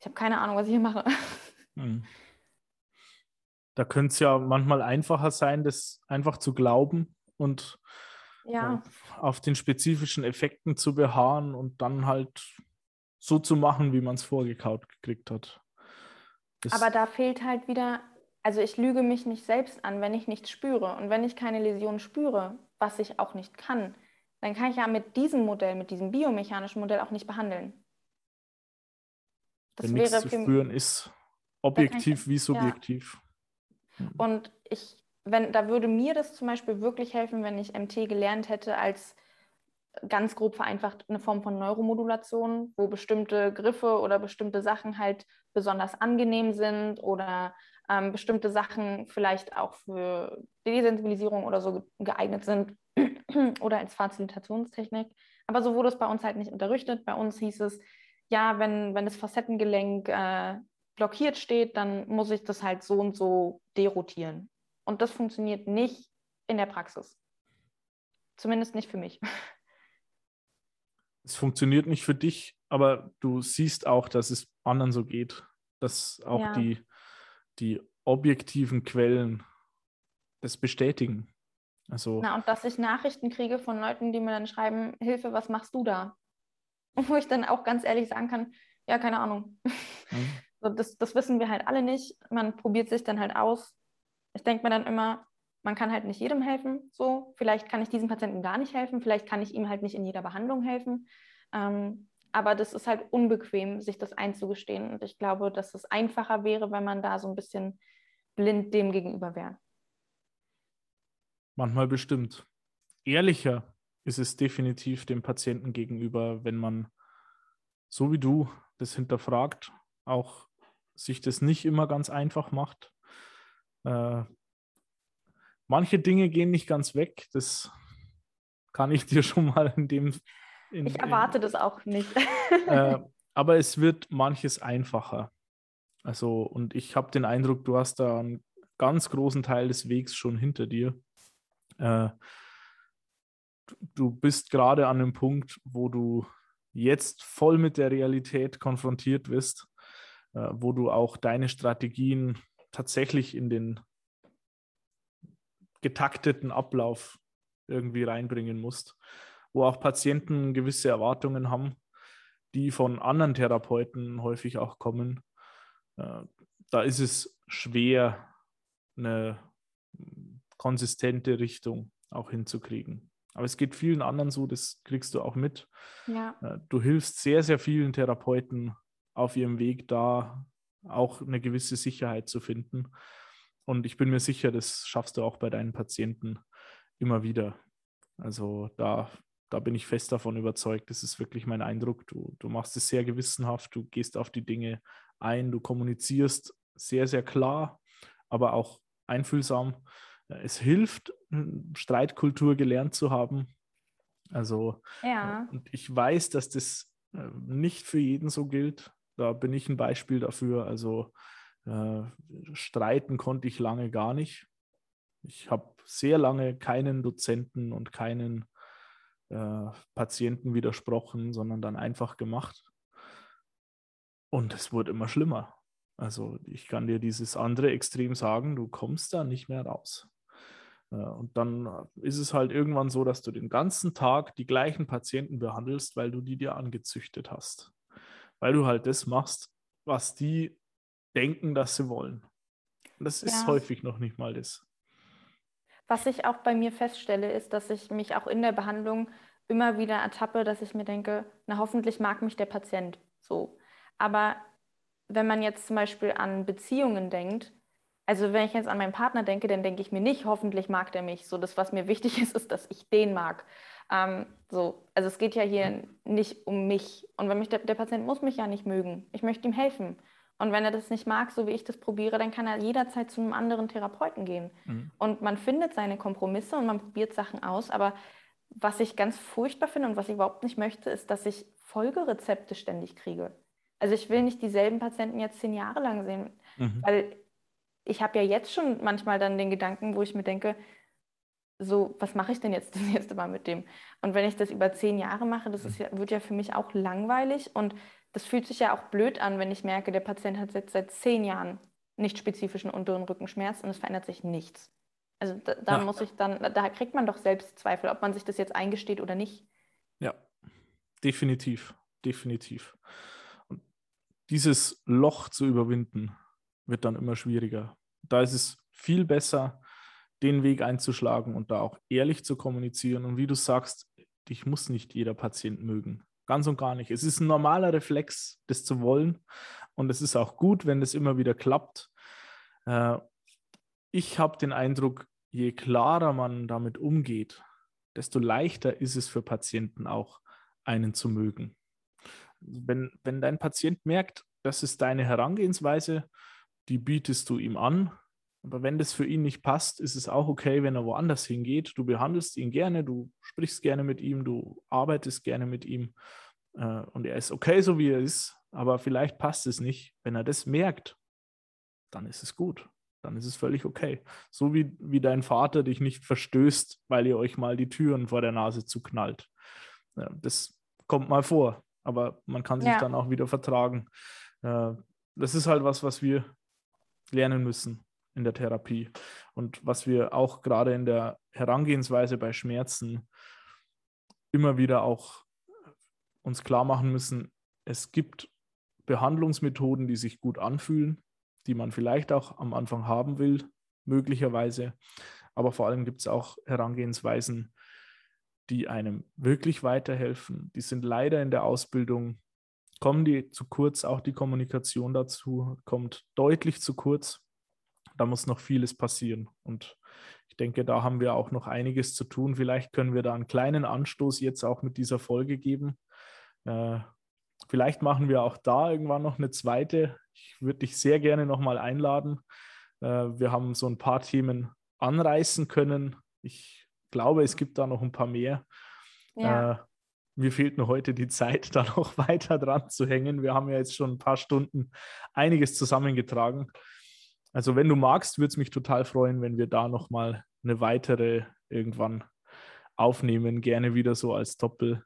ich habe keine Ahnung, was ich hier mache. Hm. Da könnte es ja manchmal einfacher sein, das einfach zu glauben und ja. auf den spezifischen Effekten zu beharren und dann halt so zu machen, wie man es vorgekaut gekriegt hat. Das Aber da fehlt halt wieder, also ich lüge mich nicht selbst an, wenn ich nichts spüre. Und wenn ich keine Läsion spüre, was ich auch nicht kann, dann kann ich ja mit diesem Modell, mit diesem biomechanischen Modell auch nicht behandeln. Das Wenn nichts zu spüren ist, objektiv wie subjektiv. Ja. Und ich, wenn, da würde mir das zum Beispiel wirklich helfen, wenn ich MT gelernt hätte als ganz grob vereinfacht eine Form von Neuromodulation, wo bestimmte Griffe oder bestimmte Sachen halt besonders angenehm sind oder ähm, bestimmte Sachen vielleicht auch für Desensibilisierung oder so geeignet sind oder als Facilitationstechnik. Aber so wurde es bei uns halt nicht unterrichtet. Bei uns hieß es, ja, wenn, wenn das Facettengelenk äh, blockiert steht, dann muss ich das halt so und so derotieren. Und das funktioniert nicht in der Praxis. Zumindest nicht für mich. Es funktioniert nicht für dich, aber du siehst auch, dass es anderen so geht, dass auch ja. die, die objektiven Quellen das bestätigen. Also, Na, und dass ich Nachrichten kriege von Leuten, die mir dann schreiben, Hilfe, was machst du da? wo ich dann auch ganz ehrlich sagen kann, ja, keine Ahnung. Mhm. So, das, das wissen wir halt alle nicht. Man probiert sich dann halt aus. Ich denke mir dann immer, man kann halt nicht jedem helfen. So, vielleicht kann ich diesem Patienten gar nicht helfen, vielleicht kann ich ihm halt nicht in jeder Behandlung helfen. Ähm, aber das ist halt unbequem, sich das einzugestehen. Und ich glaube, dass es einfacher wäre, wenn man da so ein bisschen blind dem gegenüber wäre. Manchmal bestimmt. Ehrlicher ist es definitiv dem Patienten gegenüber, wenn man, so wie du, das hinterfragt, auch sich das nicht immer ganz einfach macht. Äh, manche Dinge gehen nicht ganz weg, das kann ich dir schon mal in dem. In, ich erwarte in, das auch nicht. äh, aber es wird manches einfacher. Also, und ich habe den Eindruck, du hast da einen ganz großen Teil des Wegs schon hinter dir. Äh, du bist gerade an einem Punkt, wo du jetzt voll mit der Realität konfrontiert wirst, äh, wo du auch deine Strategien tatsächlich in den getakteten Ablauf irgendwie reinbringen musst, wo auch Patienten gewisse Erwartungen haben, die von anderen Therapeuten häufig auch kommen. Äh, da ist es schwer, eine konsistente Richtung auch hinzukriegen. Aber es geht vielen anderen so, das kriegst du auch mit. Ja. Äh, du hilfst sehr, sehr vielen Therapeuten auf ihrem Weg da, auch eine gewisse Sicherheit zu finden. Und ich bin mir sicher, das schaffst du auch bei deinen Patienten immer wieder. Also da, da bin ich fest davon überzeugt. Das ist wirklich mein Eindruck. Du, du machst es sehr gewissenhaft, du gehst auf die Dinge ein, du kommunizierst sehr, sehr klar, aber auch einfühlsam. Es hilft, Streitkultur gelernt zu haben. Also, ja. und ich weiß, dass das äh, nicht für jeden so gilt. Da bin ich ein Beispiel dafür. Also, äh, streiten konnte ich lange gar nicht. Ich habe sehr lange keinen Dozenten und keinen äh, Patienten widersprochen, sondern dann einfach gemacht. Und es wurde immer schlimmer. Also ich kann dir dieses andere Extrem sagen, du kommst da nicht mehr raus. Äh, und dann ist es halt irgendwann so, dass du den ganzen Tag die gleichen Patienten behandelst, weil du die dir angezüchtet hast. Weil du halt das machst, was die denken, dass sie wollen. Und das ist ja. häufig noch nicht mal das. Was ich auch bei mir feststelle, ist, dass ich mich auch in der Behandlung immer wieder ertappe, dass ich mir denke, na hoffentlich mag mich der Patient so. Aber wenn man jetzt zum Beispiel an Beziehungen denkt, also wenn ich jetzt an meinen Partner denke, dann denke ich mir nicht, hoffentlich mag der mich. So, das, was mir wichtig ist, ist, dass ich den mag. Ähm, so, also es geht ja hier nicht um mich. Und wenn mich der, der Patient muss mich ja nicht mögen. Ich möchte ihm helfen. Und wenn er das nicht mag, so wie ich das probiere, dann kann er jederzeit zu einem anderen Therapeuten gehen. Mhm. Und man findet seine Kompromisse und man probiert Sachen aus. Aber was ich ganz furchtbar finde und was ich überhaupt nicht möchte, ist, dass ich Folgerezepte ständig kriege. Also ich will nicht dieselben Patienten jetzt zehn Jahre lang sehen, mhm. weil ich habe ja jetzt schon manchmal dann den Gedanken, wo ich mir denke, so, was mache ich denn jetzt das nächste Mal mit dem? Und wenn ich das über zehn Jahre mache, das ist ja, wird ja für mich auch langweilig und das fühlt sich ja auch blöd an, wenn ich merke, der Patient hat jetzt seit zehn Jahren nicht spezifischen unteren Rückenschmerz und es verändert sich nichts. Also da, da ja. muss ich dann, da kriegt man doch selbst Zweifel, ob man sich das jetzt eingesteht oder nicht. Ja, definitiv, definitiv. Und dieses Loch zu überwinden wird dann immer schwieriger. Da ist es viel besser, den Weg einzuschlagen und da auch ehrlich zu kommunizieren. Und wie du sagst, dich muss nicht jeder Patient mögen. Ganz und gar nicht. Es ist ein normaler Reflex, das zu wollen. Und es ist auch gut, wenn es immer wieder klappt. Äh, ich habe den Eindruck, je klarer man damit umgeht, desto leichter ist es für Patienten auch, einen zu mögen. Wenn, wenn dein Patient merkt, das ist deine Herangehensweise, die bietest du ihm an, aber wenn das für ihn nicht passt, ist es auch okay, wenn er woanders hingeht. Du behandelst ihn gerne, du sprichst gerne mit ihm, du arbeitest gerne mit ihm äh, und er ist okay, so wie er ist, aber vielleicht passt es nicht. Wenn er das merkt, dann ist es gut. Dann ist es völlig okay. So wie, wie dein Vater dich nicht verstößt, weil ihr euch mal die Türen vor der Nase zuknallt. Ja, das kommt mal vor, aber man kann sich ja. dann auch wieder vertragen. Äh, das ist halt was, was wir lernen müssen in der Therapie. Und was wir auch gerade in der Herangehensweise bei Schmerzen immer wieder auch uns klar machen müssen, es gibt Behandlungsmethoden, die sich gut anfühlen, die man vielleicht auch am Anfang haben will, möglicherweise. Aber vor allem gibt es auch Herangehensweisen, die einem wirklich weiterhelfen. Die sind leider in der Ausbildung, kommen die zu kurz, auch die Kommunikation dazu kommt deutlich zu kurz da muss noch vieles passieren. Und ich denke, da haben wir auch noch einiges zu tun. Vielleicht können wir da einen kleinen Anstoß jetzt auch mit dieser Folge geben. Äh, vielleicht machen wir auch da irgendwann noch eine zweite. Ich würde dich sehr gerne nochmal einladen. Äh, wir haben so ein paar Themen anreißen können. Ich glaube, es gibt da noch ein paar mehr. Ja. Äh, mir fehlt noch heute die Zeit, da noch weiter dran zu hängen. Wir haben ja jetzt schon ein paar Stunden einiges zusammengetragen. Also wenn du magst, würde es mich total freuen, wenn wir da nochmal eine weitere irgendwann aufnehmen, gerne wieder so als Doppel.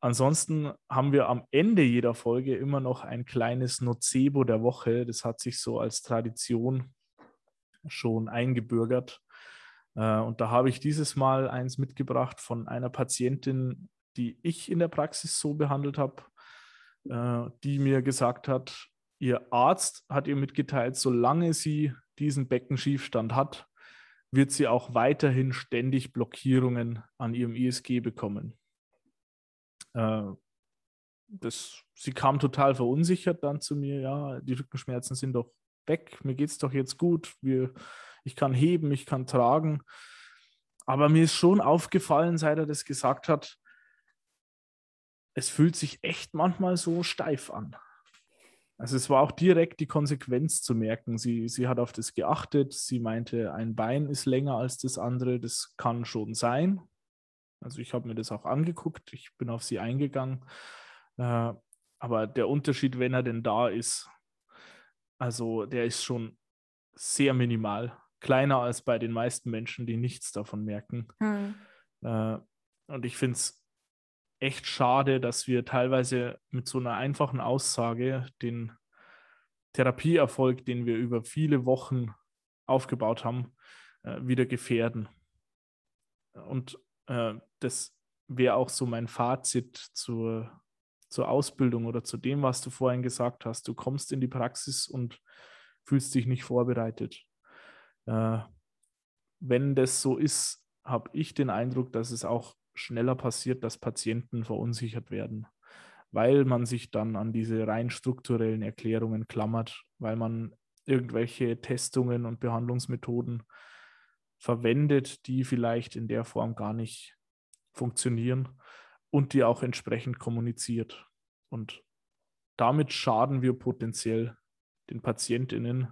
Ansonsten haben wir am Ende jeder Folge immer noch ein kleines Nocebo der Woche. Das hat sich so als Tradition schon eingebürgert. Äh, und da habe ich dieses Mal eins mitgebracht von einer Patientin, die ich in der Praxis so behandelt habe, äh, die mir gesagt hat, ihr Arzt hat ihr mitgeteilt, solange sie diesen Beckenschiefstand hat, wird sie auch weiterhin ständig Blockierungen an ihrem ISG bekommen. Äh, das, sie kam total verunsichert dann zu mir, ja, die Rückenschmerzen sind doch weg, mir geht es doch jetzt gut, wir, ich kann heben, ich kann tragen. Aber mir ist schon aufgefallen, seit er das gesagt hat, es fühlt sich echt manchmal so steif an. Also es war auch direkt die Konsequenz zu merken. Sie, sie hat auf das geachtet. Sie meinte, ein Bein ist länger als das andere. Das kann schon sein. Also ich habe mir das auch angeguckt. Ich bin auf sie eingegangen. Äh, aber der Unterschied, wenn er denn da ist, also der ist schon sehr minimal. Kleiner als bei den meisten Menschen, die nichts davon merken. Hm. Äh, und ich finde es echt schade, dass wir teilweise mit so einer einfachen Aussage den Therapieerfolg, den wir über viele Wochen aufgebaut haben, äh, wieder gefährden. Und äh, das wäre auch so mein Fazit zur, zur Ausbildung oder zu dem, was du vorhin gesagt hast. Du kommst in die Praxis und fühlst dich nicht vorbereitet. Äh, wenn das so ist, habe ich den Eindruck, dass es auch schneller passiert, dass Patienten verunsichert werden, weil man sich dann an diese rein strukturellen Erklärungen klammert, weil man irgendwelche Testungen und Behandlungsmethoden verwendet, die vielleicht in der Form gar nicht funktionieren und die auch entsprechend kommuniziert. Und damit schaden wir potenziell den Patientinnen,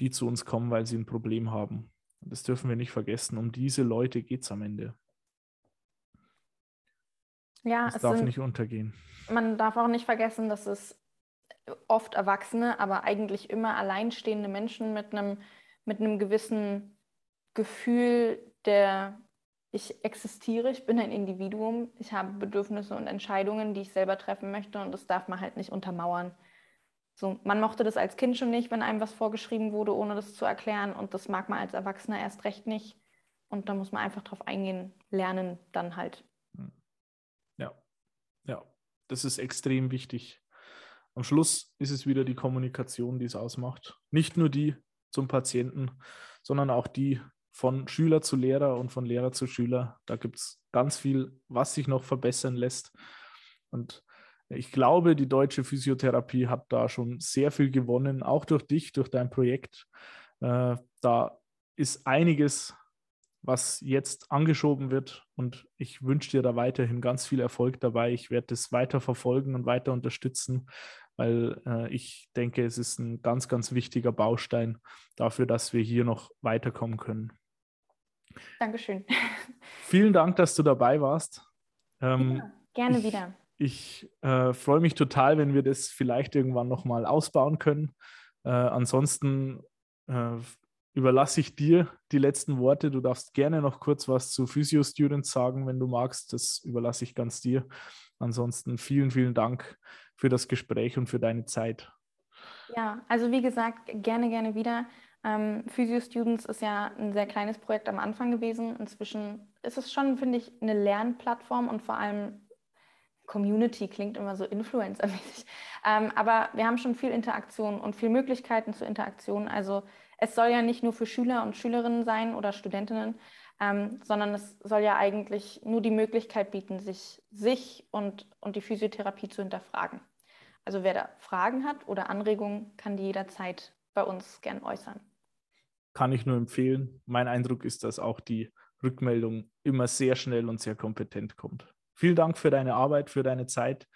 die zu uns kommen, weil sie ein Problem haben. Das dürfen wir nicht vergessen. Um diese Leute geht es am Ende. Ja, das darf sind, nicht untergehen. Man darf auch nicht vergessen, dass es oft Erwachsene, aber eigentlich immer alleinstehende Menschen mit einem, mit einem gewissen Gefühl der, ich existiere, ich bin ein Individuum, ich habe Bedürfnisse und Entscheidungen, die ich selber treffen möchte und das darf man halt nicht untermauern. So, man mochte das als Kind schon nicht, wenn einem was vorgeschrieben wurde, ohne das zu erklären und das mag man als Erwachsener erst recht nicht. Und da muss man einfach drauf eingehen, lernen dann halt ja, das ist extrem wichtig. Am Schluss ist es wieder die Kommunikation, die es ausmacht. Nicht nur die zum Patienten, sondern auch die von Schüler zu Lehrer und von Lehrer zu Schüler. Da gibt es ganz viel, was sich noch verbessern lässt. Und ich glaube, die deutsche Physiotherapie hat da schon sehr viel gewonnen, auch durch dich, durch dein Projekt. Äh, da ist einiges was jetzt angeschoben wird. Und ich wünsche dir da weiterhin ganz viel Erfolg dabei. Ich werde das weiter verfolgen und weiter unterstützen, weil äh, ich denke, es ist ein ganz, ganz wichtiger Baustein dafür, dass wir hier noch weiterkommen können. Dankeschön. Vielen Dank, dass du dabei warst. Ähm, ja, gerne ich, wieder. Ich äh, freue mich total, wenn wir das vielleicht irgendwann nochmal ausbauen können. Äh, ansonsten äh, überlasse ich dir die letzten Worte. Du darfst gerne noch kurz was zu Physio Students sagen, wenn du magst. Das überlasse ich ganz dir. Ansonsten vielen, vielen Dank für das Gespräch und für deine Zeit. Ja, also wie gesagt, gerne, gerne wieder. Ähm, Physio Students ist ja ein sehr kleines Projekt am Anfang gewesen. Inzwischen ist es schon, finde ich, eine Lernplattform und vor allem Community klingt immer so influencermäßig. Ähm, aber wir haben schon viel Interaktion und viel Möglichkeiten zur Interaktion. Also es soll ja nicht nur für Schüler und Schülerinnen sein oder Studentinnen, ähm, sondern es soll ja eigentlich nur die Möglichkeit bieten, sich, sich und, und die Physiotherapie zu hinterfragen. Also wer da Fragen hat oder Anregungen, kann die jederzeit bei uns gern äußern. Kann ich nur empfehlen. Mein Eindruck ist, dass auch die Rückmeldung immer sehr schnell und sehr kompetent kommt. Vielen Dank für deine Arbeit, für deine Zeit.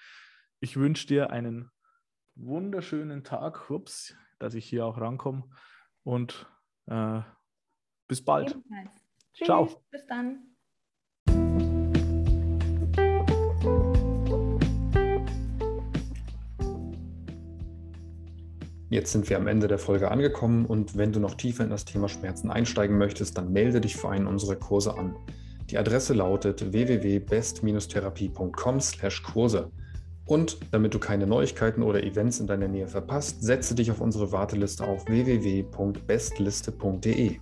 Ich wünsche dir einen wunderschönen Tag. Ups, dass ich hier auch rankomme und äh, bis bald. Tschüss, Ciao. bis dann. Jetzt sind wir am Ende der Folge angekommen und wenn du noch tiefer in das Thema Schmerzen einsteigen möchtest, dann melde dich für einen unserer Kurse an. Die Adresse lautet www.best-therapie.com/kurse. Und damit du keine Neuigkeiten oder Events in deiner Nähe verpasst, setze dich auf unsere Warteliste auf www.bestliste.de.